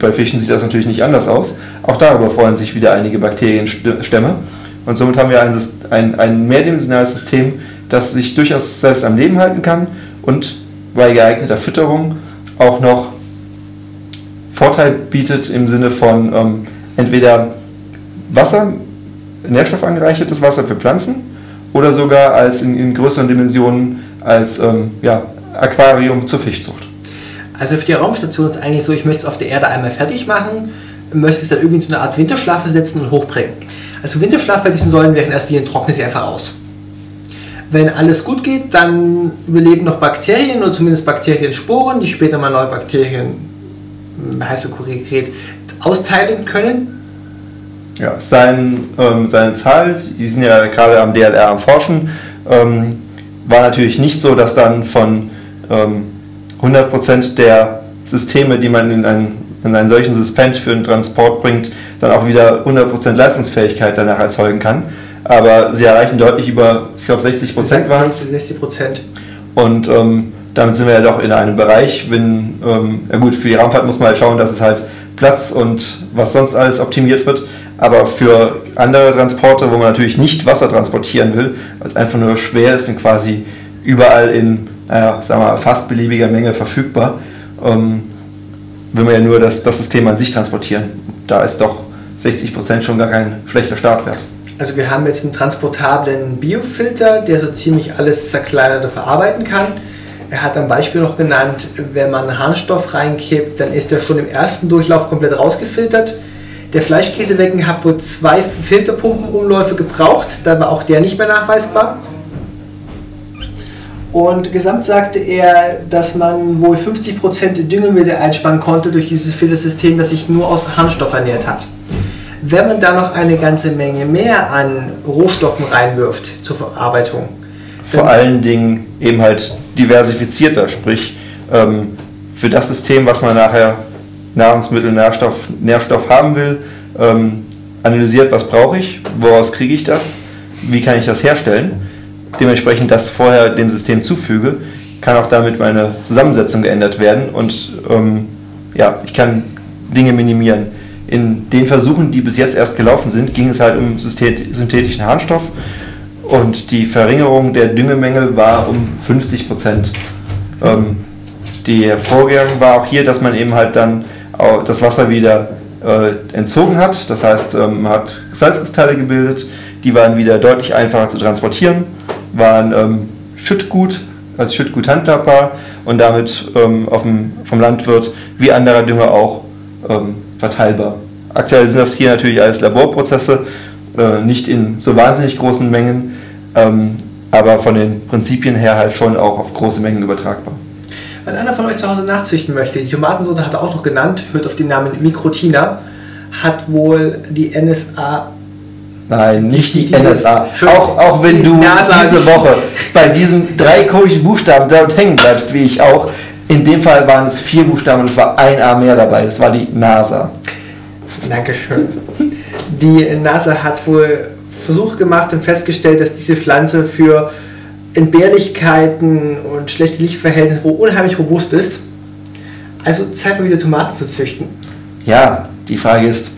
Bei Fischen sieht das natürlich nicht anders aus. Auch darüber freuen sich wieder einige Bakterienstämme. Und somit haben wir ein, ein, ein mehrdimensionales System, das sich durchaus selbst am Leben halten kann und bei geeigneter Fütterung auch noch Vorteil bietet im Sinne von ähm, entweder Wasser, nährstoffangereichertes Wasser für Pflanzen oder sogar als in, in größeren Dimensionen als ähm, ja, Aquarium zur Fischzucht. Also für die Raumstation ist es eigentlich so, ich möchte es auf der Erde einmal fertig machen, möchte es dann irgendwie in so eine Art Winterschlaf versetzen und hochbringen. Also Winterschlaf bei diesen Säulen wären erst die trocknen sie einfach aus. Wenn alles gut geht, dann überleben noch Bakterien oder zumindest Bakteriensporen, die später mal neue Bakterien, heißt konkret, austeilen können. Ja, sein, ähm, seine Zahl, die sind ja gerade am DLR am Forschen, ähm, war natürlich nicht so, dass dann von ähm, 100% der Systeme, die man in einen, in einen solchen Suspend für den Transport bringt, dann auch wieder 100% Leistungsfähigkeit danach erzeugen kann aber sie erreichen deutlich über, ich glaube 60 Prozent war 60 Prozent. Und ähm, damit sind wir ja doch in einem Bereich, wenn, ähm, ja gut, für die Raumfahrt muss man halt schauen, dass es halt Platz und was sonst alles optimiert wird, aber für andere Transporte, wo man natürlich nicht Wasser transportieren will, weil es einfach nur schwer ist und quasi überall in, naja, sagen wir fast beliebiger Menge verfügbar, ähm, will man ja nur das, das System an sich transportieren. Da ist doch 60 Prozent schon gar kein schlechter Startwert. Also wir haben jetzt einen transportablen Biofilter, der so ziemlich alles zerkleinerte verarbeiten kann. Er hat ein Beispiel noch genannt, wenn man Harnstoff reinkippt, dann ist er schon im ersten Durchlauf komplett rausgefiltert. Der Fleischkäsewecken hat wohl zwei Filterpumpenumläufe gebraucht, da war auch der nicht mehr nachweisbar. Und gesamt sagte er, dass man wohl 50% Düngemittel einsparen konnte durch dieses Filtersystem, das sich nur aus Harnstoff ernährt hat. Wenn man da noch eine ganze Menge mehr an Rohstoffen reinwirft zur Verarbeitung. Vor allen Dingen eben halt diversifizierter, sprich ähm, für das System, was man nachher Nahrungsmittel, Nährstoff, Nährstoff haben will, ähm, analysiert, was brauche ich, woraus kriege ich das, wie kann ich das herstellen, dementsprechend das vorher dem System zufüge, kann auch damit meine Zusammensetzung geändert werden und ähm, ja, ich kann Dinge minimieren. In den Versuchen, die bis jetzt erst gelaufen sind, ging es halt um synthetischen Harnstoff und die Verringerung der Düngemenge war um 50 Prozent. Ähm, der Vorgang war auch hier, dass man eben halt dann das Wasser wieder äh, entzogen hat. Das heißt, ähm, man hat Salzkristalle gebildet, die waren wieder deutlich einfacher zu transportieren, waren ähm, Schüttgut, als Schüttgut handhabbar und damit ähm, dem, vom Landwirt wie anderer Dünger auch ähm, verteilbar. Aktuell sind das hier natürlich alles Laborprozesse, äh, nicht in so wahnsinnig großen Mengen, ähm, aber von den Prinzipien her halt schon auch auf große Mengen übertragbar. Wenn einer von euch zu Hause nachzüchten möchte, die Tomatensorte hat er auch noch genannt, hört auf den Namen Mikrotina, hat wohl die NSA Nein, nicht die, die, NSA. Auch, auch wenn du NASA diese Woche bei diesem drei komischen Buchstaben dort hängen bleibst, wie ich auch. In dem Fall waren es vier Buchstaben und es war ein A mehr dabei. Es war die NASA. Dankeschön. Die NASA hat wohl Versuche gemacht und festgestellt, dass diese Pflanze für Entbehrlichkeiten und schlechte Lichtverhältnisse wohl unheimlich robust ist. Also Zeit mal wieder Tomaten zu züchten. Ja, die Frage ist,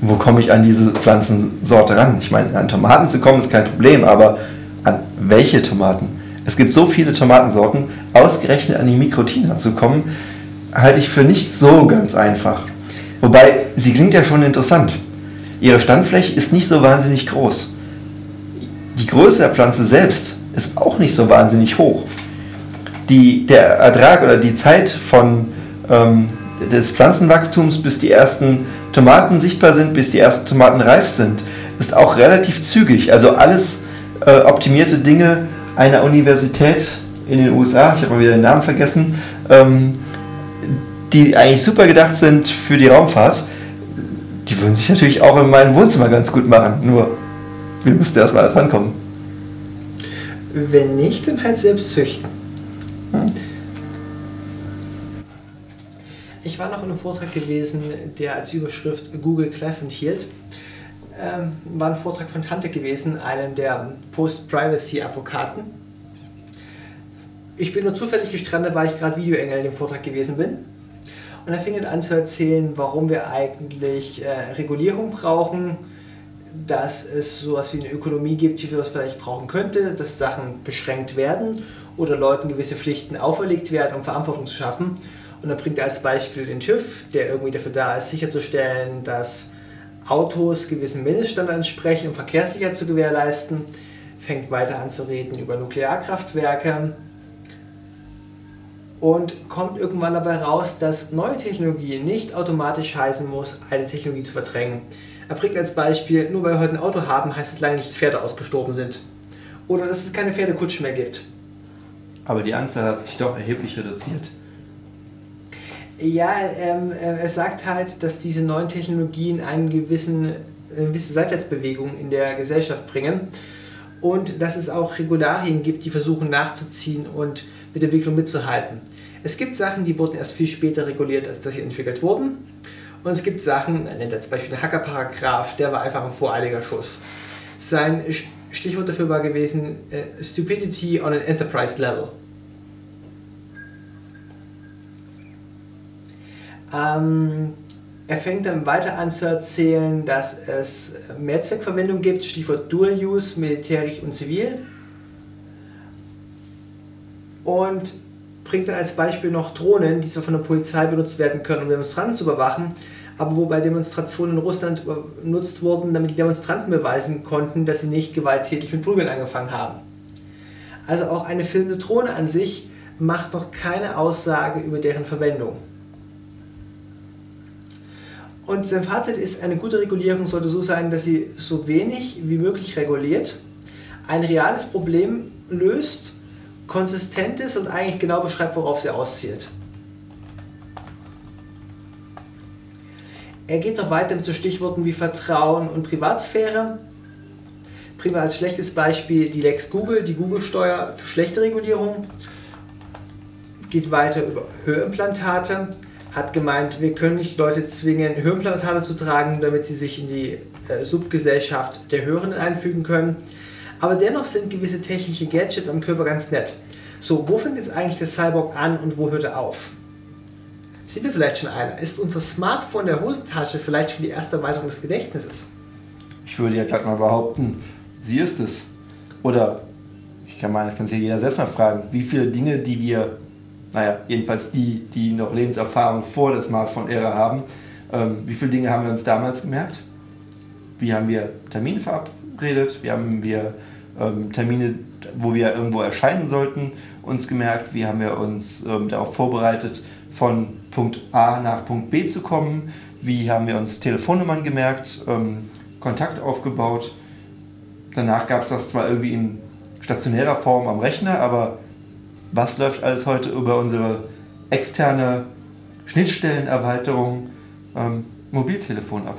wo komme ich an diese Pflanzensorte ran? Ich meine, an Tomaten zu kommen ist kein Problem, aber an welche Tomaten? Es gibt so viele Tomatensorten, ausgerechnet an die Mikrotina zu kommen, halte ich für nicht so ganz einfach. Wobei, sie klingt ja schon interessant. Ihre Standfläche ist nicht so wahnsinnig groß. Die Größe der Pflanze selbst ist auch nicht so wahnsinnig hoch. Die, der Ertrag oder die Zeit von, ähm, des Pflanzenwachstums, bis die ersten Tomaten sichtbar sind, bis die ersten Tomaten reif sind, ist auch relativ zügig. Also alles äh, optimierte Dinge einer Universität in den USA, ich habe mal wieder den Namen vergessen, ähm, die eigentlich super gedacht sind für die Raumfahrt, die würden sich natürlich auch in meinem Wohnzimmer ganz gut machen. Nur, wir müssten erstmal da drankommen. Wenn nicht, dann halt selbst züchten. Hm. Ich war noch in einem Vortrag gewesen, der als Überschrift Google Class enthielt. Ähm, war ein Vortrag von Tante gewesen, einem der Post-Privacy-Advokaten. Ich bin nur zufällig gestrandet, weil ich gerade Videoengel in dem Vortrag gewesen bin. Und er fing an zu erzählen, warum wir eigentlich äh, Regulierung brauchen, dass es sowas wie eine Ökonomie gibt, wie wir das vielleicht brauchen könnte, dass Sachen beschränkt werden oder Leuten gewisse Pflichten auferlegt werden, um Verantwortung zu schaffen. Und dann bringt er als Beispiel den TÜV, der irgendwie dafür da ist, sicherzustellen, dass Autos gewissen Mindeststandards entsprechen, um Verkehrssicherheit zu gewährleisten. Fängt weiter an zu reden über Nuklearkraftwerke und kommt irgendwann dabei raus, dass neue Technologie nicht automatisch heißen muss, eine Technologie zu verdrängen. Er bringt als Beispiel, nur weil wir heute ein Auto haben, heißt es lange nicht, dass Pferde ausgestorben sind. Oder dass es keine Pferdekutschen mehr gibt. Aber die Anzahl hat sich doch erheblich reduziert. Ja, ähm, äh, er sagt halt, dass diese neuen Technologien einen gewissen, eine gewisse Seitwärtsbewegung in der Gesellschaft bringen und dass es auch Regularien gibt, die versuchen nachzuziehen und mit der Entwicklung mitzuhalten. Es gibt Sachen, die wurden erst viel später reguliert, als dass sie entwickelt wurden. Und es gibt Sachen, er nennt zum Beispiel den Hacker-Paragraph, der war einfach ein voreiliger Schuss. Sein Stichwort dafür war gewesen, uh, Stupidity on an Enterprise Level. Ähm, er fängt dann weiter an zu erzählen, dass es Mehrzweckverwendung gibt, Stichwort Dual Use, militärisch und zivil. Und bringt dann als Beispiel noch Drohnen, die zwar von der Polizei benutzt werden können, um Demonstranten zu überwachen, aber wo bei Demonstrationen in Russland benutzt wurden, damit die Demonstranten beweisen konnten, dass sie nicht gewalttätig mit Prügeln angefangen haben. Also auch eine filmende Drohne an sich macht noch keine Aussage über deren Verwendung. Und sein Fazit ist, eine gute Regulierung sollte so sein, dass sie so wenig wie möglich reguliert, ein reales Problem löst, konsistent ist und eigentlich genau beschreibt, worauf sie auszielt. Er geht noch weiter mit so Stichworten wie Vertrauen und Privatsphäre. Wir als schlechtes Beispiel die Lex Google, die Google-Steuer für schlechte Regulierung. Geht weiter über Hörimplantate hat gemeint, wir können nicht Leute zwingen, Hirnplantate zu tragen, damit sie sich in die äh, Subgesellschaft der Hörenden einfügen können. Aber dennoch sind gewisse technische Gadgets am Körper ganz nett. So, wo fängt jetzt eigentlich der Cyborg an und wo hört er auf? Sind wir vielleicht schon einer? Ist unser Smartphone der Hosentasche vielleicht schon die erste Erweiterung des Gedächtnisses? Ich würde ja gerade mal behaupten, sie ist es. Oder ich kann mal, das kann sich jeder selbst mal fragen, wie viele Dinge, die wir naja, jedenfalls die, die noch Lebenserfahrung vor der Smartphone-Ära haben, ähm, wie viele Dinge haben wir uns damals gemerkt? Wie haben wir Termine verabredet? Wie haben wir ähm, Termine, wo wir irgendwo erscheinen sollten, uns gemerkt? Wie haben wir uns ähm, darauf vorbereitet, von Punkt A nach Punkt B zu kommen? Wie haben wir uns Telefonnummern gemerkt, ähm, Kontakt aufgebaut? Danach gab es das zwar irgendwie in stationärer Form am Rechner, aber was läuft alles heute über unsere externe Schnittstellenerweiterung ähm, Mobiltelefon ab.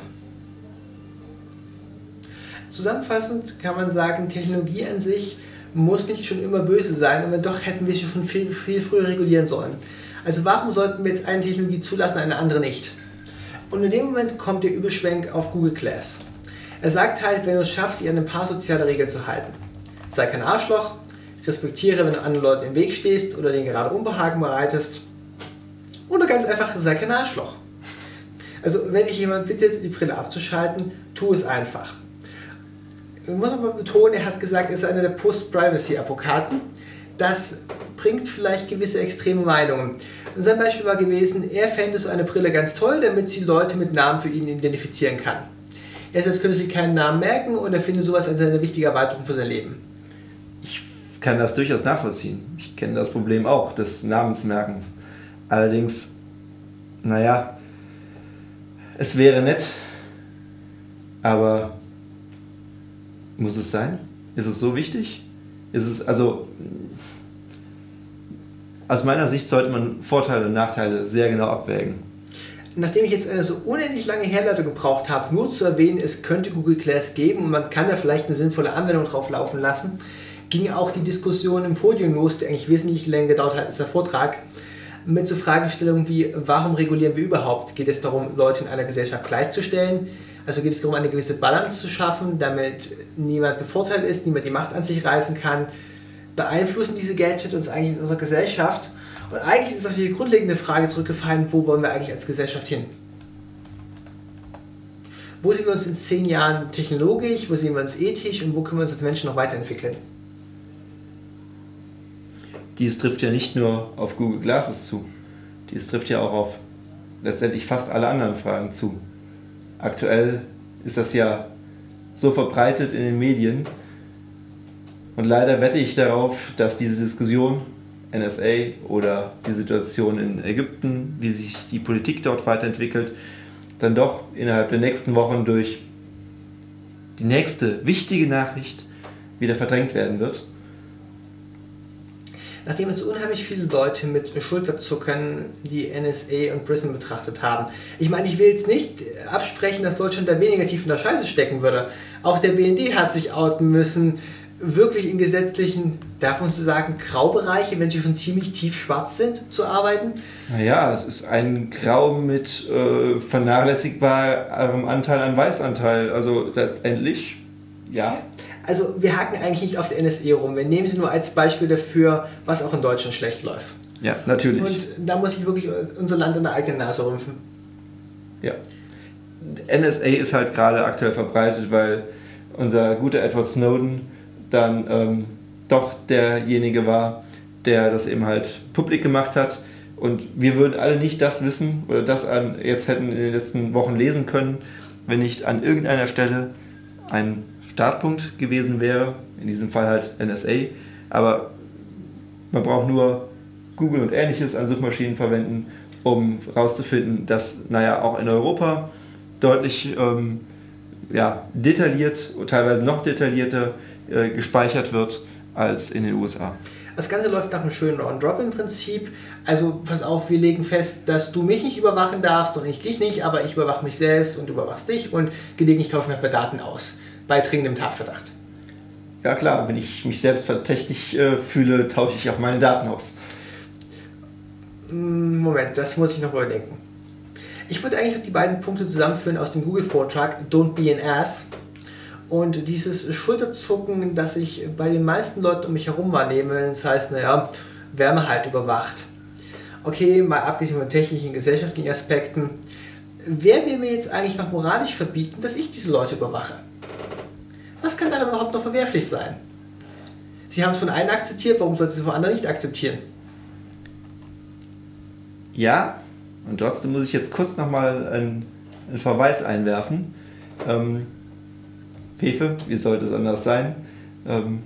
Zusammenfassend kann man sagen, Technologie an sich muss nicht schon immer böse sein und wenn doch, hätten wir sie schon viel, viel früher regulieren sollen. Also warum sollten wir jetzt eine Technologie zulassen, eine andere nicht? Und in dem Moment kommt der Überschwenk auf Google Glass. Er sagt halt, wenn du es schaffst, dich an ein paar soziale Regeln zu halten. Sei kein Arschloch, respektiere, wenn du anderen Leuten im Weg stehst oder denen gerade Unbehagen bereitest. Oder ganz einfach, sei kein Arschloch. Also, wenn dich jemand bittet, die Brille abzuschalten, tu es einfach. Ich muss aber betonen, er hat gesagt, er ist einer der Post-Privacy-Advokaten. Das bringt vielleicht gewisse extreme Meinungen. Und sein Beispiel war gewesen, er fände so eine Brille ganz toll, damit sie Leute mit Namen für ihn identifizieren kann. Er selbst könnte sich keinen Namen merken und er findet sowas als eine wichtige Erweiterung für sein Leben kann das durchaus nachvollziehen. Ich kenne das Problem auch des Namensmerkens. Allerdings, naja, es wäre nett, aber muss es sein? Ist es so wichtig? Ist es, also, aus meiner Sicht sollte man Vorteile und Nachteile sehr genau abwägen. Nachdem ich jetzt eine so unendlich lange Herleitung gebraucht habe, nur zu erwähnen, es könnte Google Glass geben und man kann da vielleicht eine sinnvolle Anwendung drauf laufen lassen, ging auch die Diskussion im Podium los, die eigentlich wesentlich länger gedauert hat als der Vortrag, mit so Fragestellungen wie, warum regulieren wir überhaupt? Geht es darum, Leute in einer Gesellschaft gleichzustellen? Also geht es darum, eine gewisse Balance zu schaffen, damit niemand bevorteilt ist, niemand die Macht an sich reißen kann? Beeinflussen diese Gadgets uns eigentlich in unserer Gesellschaft? Und eigentlich ist auch die grundlegende Frage zurückgefallen, wo wollen wir eigentlich als Gesellschaft hin? Wo sehen wir uns in zehn Jahren technologisch, wo sehen wir uns ethisch und wo können wir uns als Menschen noch weiterentwickeln? dies trifft ja nicht nur auf Google Glasses zu, dies trifft ja auch auf letztendlich fast alle anderen Fragen zu. Aktuell ist das ja so verbreitet in den Medien und leider wette ich darauf, dass diese Diskussion NSA oder die Situation in Ägypten, wie sich die Politik dort weiterentwickelt, dann doch innerhalb der nächsten Wochen durch die nächste wichtige Nachricht wieder verdrängt werden wird. Nachdem jetzt unheimlich viele Leute mit Schulterzucken die NSA und PRISM betrachtet haben. Ich meine, ich will jetzt nicht absprechen, dass Deutschland da weniger tief in der Scheiße stecken würde. Auch der BND hat sich outen müssen, wirklich in gesetzlichen, darf man so sagen, Graubereiche, wenn sie schon ziemlich tief schwarz sind, zu arbeiten? Naja, es ist ein Grau mit äh, vernachlässigbarem Anteil an Weißanteil. Also letztendlich, ja. Also wir hacken eigentlich nicht auf der NSE rum. Wir nehmen sie nur als Beispiel dafür, was auch in Deutschland schlecht läuft. Ja, natürlich. Und da muss ich wirklich unser Land an der eigenen Nase rümpfen. Ja. NSA ist halt gerade aktuell verbreitet, weil unser guter Edward Snowden dann ähm, doch derjenige war, der das eben halt publik gemacht hat. Und wir würden alle nicht das wissen oder das an, jetzt hätten in den letzten Wochen lesen können, wenn nicht an irgendeiner Stelle ein Startpunkt gewesen wäre. In diesem Fall halt NSA. Aber man braucht nur Google und ähnliches an Suchmaschinen verwenden, um herauszufinden, dass, naja, auch in Europa deutlich ähm, ja, detailliert, teilweise noch detaillierter äh, gespeichert wird als in den USA. Das Ganze läuft nach einem schönen On-Drop im Prinzip. Also pass auf, wir legen fest, dass du mich nicht überwachen darfst und ich dich nicht, aber ich überwache mich selbst und du überwachst dich und gelegentlich tauschen wir Daten aus. Bei dringendem Tatverdacht. Ja klar, wenn ich mich selbst verdächtig äh, fühle, tausche ich auch meine Daten aus. Hm, Moment, das muss ich noch überdenken. Ich würde eigentlich noch die beiden Punkte zusammenführen aus dem Google-Vortrag Don't be an ass und dieses Schulterzucken, das ich bei den meisten Leuten um mich herum wahrnehme, das heißt, naja, Wärme halt überwacht. Okay, mal abgesehen von technischen, gesellschaftlichen Aspekten, wer will mir jetzt eigentlich noch moralisch verbieten, dass ich diese Leute überwache? Was kann daran überhaupt noch verwerflich sein? Sie haben es von einem akzeptiert, warum sollten Sie es von anderen nicht akzeptieren? Ja, und trotzdem muss ich jetzt kurz nochmal einen, einen Verweis einwerfen. Ähm, Fefe, wie sollte es anders sein, ähm,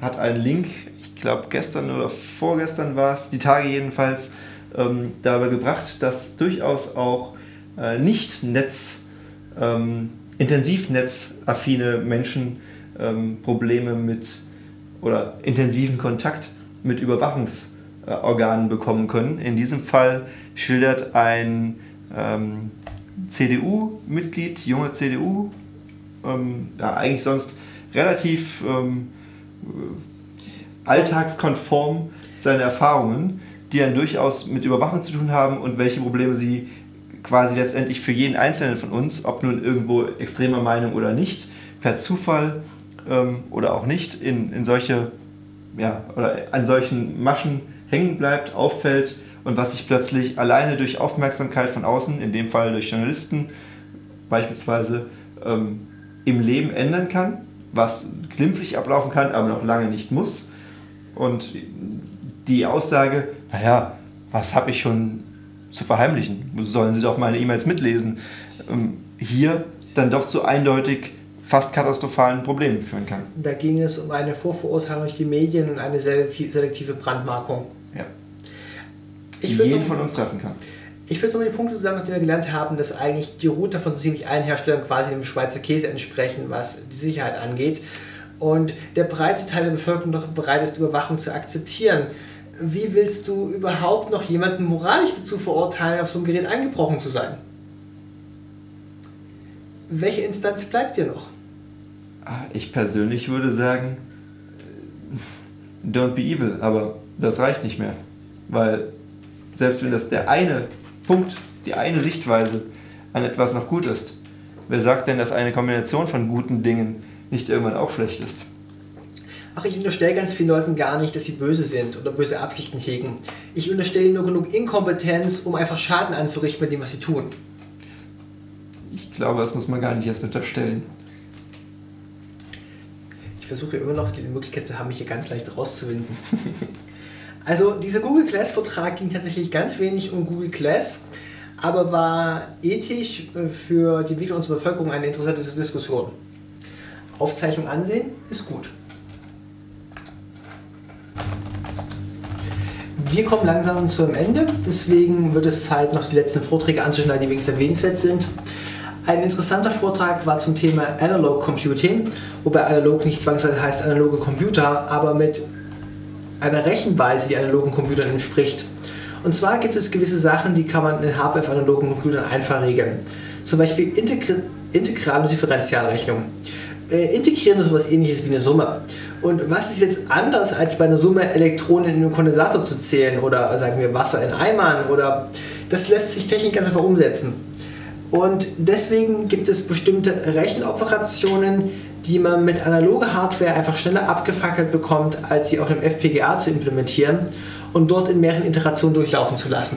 hat einen Link, ich glaube gestern oder vorgestern war es, die Tage jedenfalls, ähm, dabei gebracht, dass durchaus auch äh, nicht Netz, ähm, intensivnetzaffine Menschen ähm, Probleme mit oder intensiven Kontakt mit Überwachungsorganen bekommen können. In diesem Fall schildert ein ähm, CDU-Mitglied, junge CDU, ähm, ja, eigentlich sonst relativ ähm, alltagskonform seine Erfahrungen, die dann durchaus mit Überwachung zu tun haben und welche Probleme sie quasi letztendlich für jeden Einzelnen von uns, ob nun irgendwo extremer Meinung oder nicht, per Zufall ähm, oder auch nicht, in, in solche, ja, oder an solchen Maschen hängen bleibt, auffällt und was sich plötzlich alleine durch Aufmerksamkeit von außen, in dem Fall durch Journalisten beispielsweise, ähm, im Leben ändern kann, was glimpflich ablaufen kann, aber noch lange nicht muss. Und die Aussage, naja, was habe ich schon zu verheimlichen? Sollen Sie doch meine E-Mails mitlesen? Ähm, hier dann doch zu eindeutig fast katastrophalen Problemen führen kann. Da ging es um eine Vorverurteilung durch die Medien und eine selektive Brandmarkung. Ja. Ich die jeden von uns treffen kann. Ich würde so mal die Punkte zusammen, die wir gelernt haben, dass eigentlich die Router von so ziemlich allen Herstellern quasi dem Schweizer Käse entsprechen, was die Sicherheit angeht. Und der breite Teil der Bevölkerung doch bereit ist, Überwachung zu akzeptieren. Wie willst du überhaupt noch jemanden moralisch dazu verurteilen, auf so ein Gerät eingebrochen zu sein? Welche Instanz bleibt dir noch? Ah, ich persönlich würde sagen, don't be evil, aber das reicht nicht mehr. Weil selbst wenn das der eine Punkt, die eine Sichtweise an etwas noch gut ist. Wer sagt denn, dass eine Kombination von guten Dingen nicht irgendwann auch schlecht ist? Ach, ich unterstelle ganz vielen Leuten gar nicht, dass sie böse sind oder böse Absichten hegen. Ich unterstelle ihnen nur genug Inkompetenz, um einfach Schaden anzurichten mit dem, was sie tun. Ich glaube, das muss man gar nicht erst unterstellen. Ich versuche immer noch die Möglichkeit zu haben, mich hier ganz leicht rauszuwinden. [LAUGHS] Also dieser Google Glass-Vortrag ging tatsächlich ganz wenig um Google Glass, aber war ethisch äh, für die Entwicklung unserer Bevölkerung eine interessante Diskussion. Aufzeichnung ansehen ist gut. Wir kommen langsam zu einem Ende, deswegen wird es Zeit, noch die letzten Vorträge anzuschneiden, die wenigstens erwähnenswert sind. Ein interessanter Vortrag war zum Thema Analog Computing, wobei analog nicht zwangsweise heißt analoge Computer, aber mit einer Rechenweise, die analogen Computern entspricht. Und zwar gibt es gewisse Sachen, die kann man in Hardware auf analogen Computern einfach regeln. Zum Beispiel Integr Integral- und Differentialrechnung. Äh, integrieren ist sowas ähnliches wie eine Summe. Und was ist jetzt anders, als bei einer Summe Elektronen in einem Kondensator zu zählen oder sagen wir Wasser in Eimern oder das lässt sich technisch ganz einfach umsetzen. Und deswegen gibt es bestimmte Rechenoperationen, die man mit analoger Hardware einfach schneller abgefackelt bekommt, als sie auf dem FPGA zu implementieren und dort in mehreren Iterationen durchlaufen zu lassen.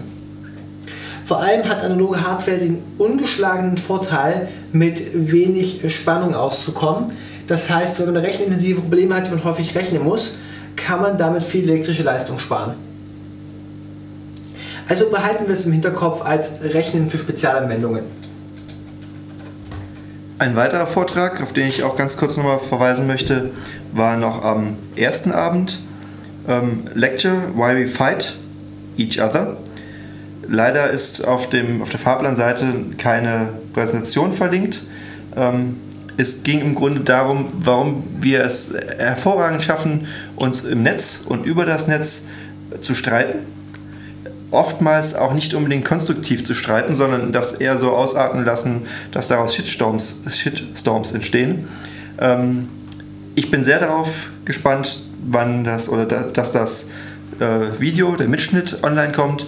Vor allem hat analoge Hardware den ungeschlagenen Vorteil, mit wenig Spannung auszukommen. Das heißt, wenn man rechenintensive Probleme hat, die man häufig rechnen muss, kann man damit viel elektrische Leistung sparen. Also behalten wir es im Hinterkopf als Rechnen für Spezialanwendungen. Ein weiterer Vortrag, auf den ich auch ganz kurz nochmal verweisen möchte, war noch am ersten Abend. Ähm, Lecture Why We Fight Each Other. Leider ist auf, dem, auf der Fahrplanseite keine Präsentation verlinkt. Ähm, es ging im Grunde darum, warum wir es hervorragend schaffen, uns im Netz und über das Netz zu streiten. Oftmals auch nicht unbedingt konstruktiv zu streiten, sondern das eher so ausarten lassen, dass daraus Shitstorms, Shitstorms entstehen. Ähm, ich bin sehr darauf gespannt, wann das oder da, dass das äh, Video, der Mitschnitt online kommt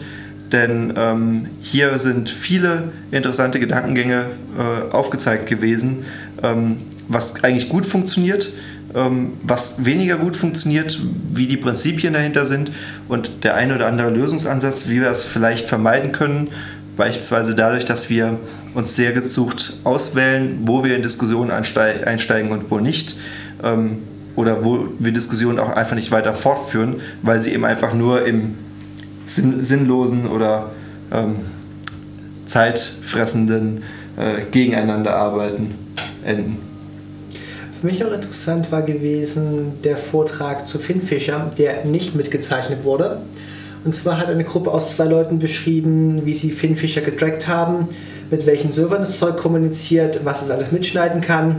denn ähm, hier sind viele interessante Gedankengänge äh, aufgezeigt gewesen, ähm, was eigentlich gut funktioniert, ähm, was weniger gut funktioniert, wie die Prinzipien dahinter sind und der eine oder andere Lösungsansatz, wie wir es vielleicht vermeiden können, beispielsweise dadurch, dass wir uns sehr gesucht auswählen, wo wir in Diskussionen einsteigen und wo nicht ähm, oder wo wir Diskussionen auch einfach nicht weiter fortführen, weil sie eben einfach nur im sinn sinnlosen oder ähm, zeitfressenden äh, Gegeneinander arbeiten enden. Für mich auch interessant war gewesen der Vortrag zu Finn Fischer, der nicht mitgezeichnet wurde. Und zwar hat eine Gruppe aus zwei Leuten beschrieben, wie sie Finn Fischer getrackt haben, mit welchen Servern das Zeug kommuniziert, was es alles mitschneiden kann,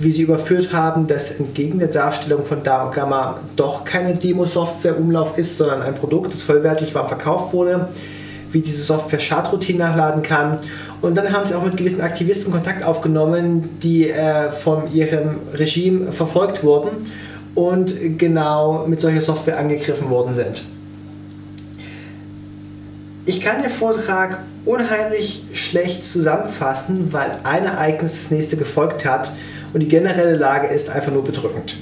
wie sie überführt haben, dass entgegen der Darstellung von Gamma doch keine Demo-Software-Umlauf ist, sondern ein Produkt, das vollwertig war verkauft wurde, wie diese Software Schadroutine nachladen kann. Und dann haben sie auch mit gewissen Aktivisten Kontakt aufgenommen, die äh, von ihrem Regime verfolgt wurden und genau mit solcher Software angegriffen worden sind. Ich kann den Vortrag unheimlich schlecht zusammenfassen, weil ein Ereignis das nächste gefolgt hat und die generelle Lage ist einfach nur bedrückend.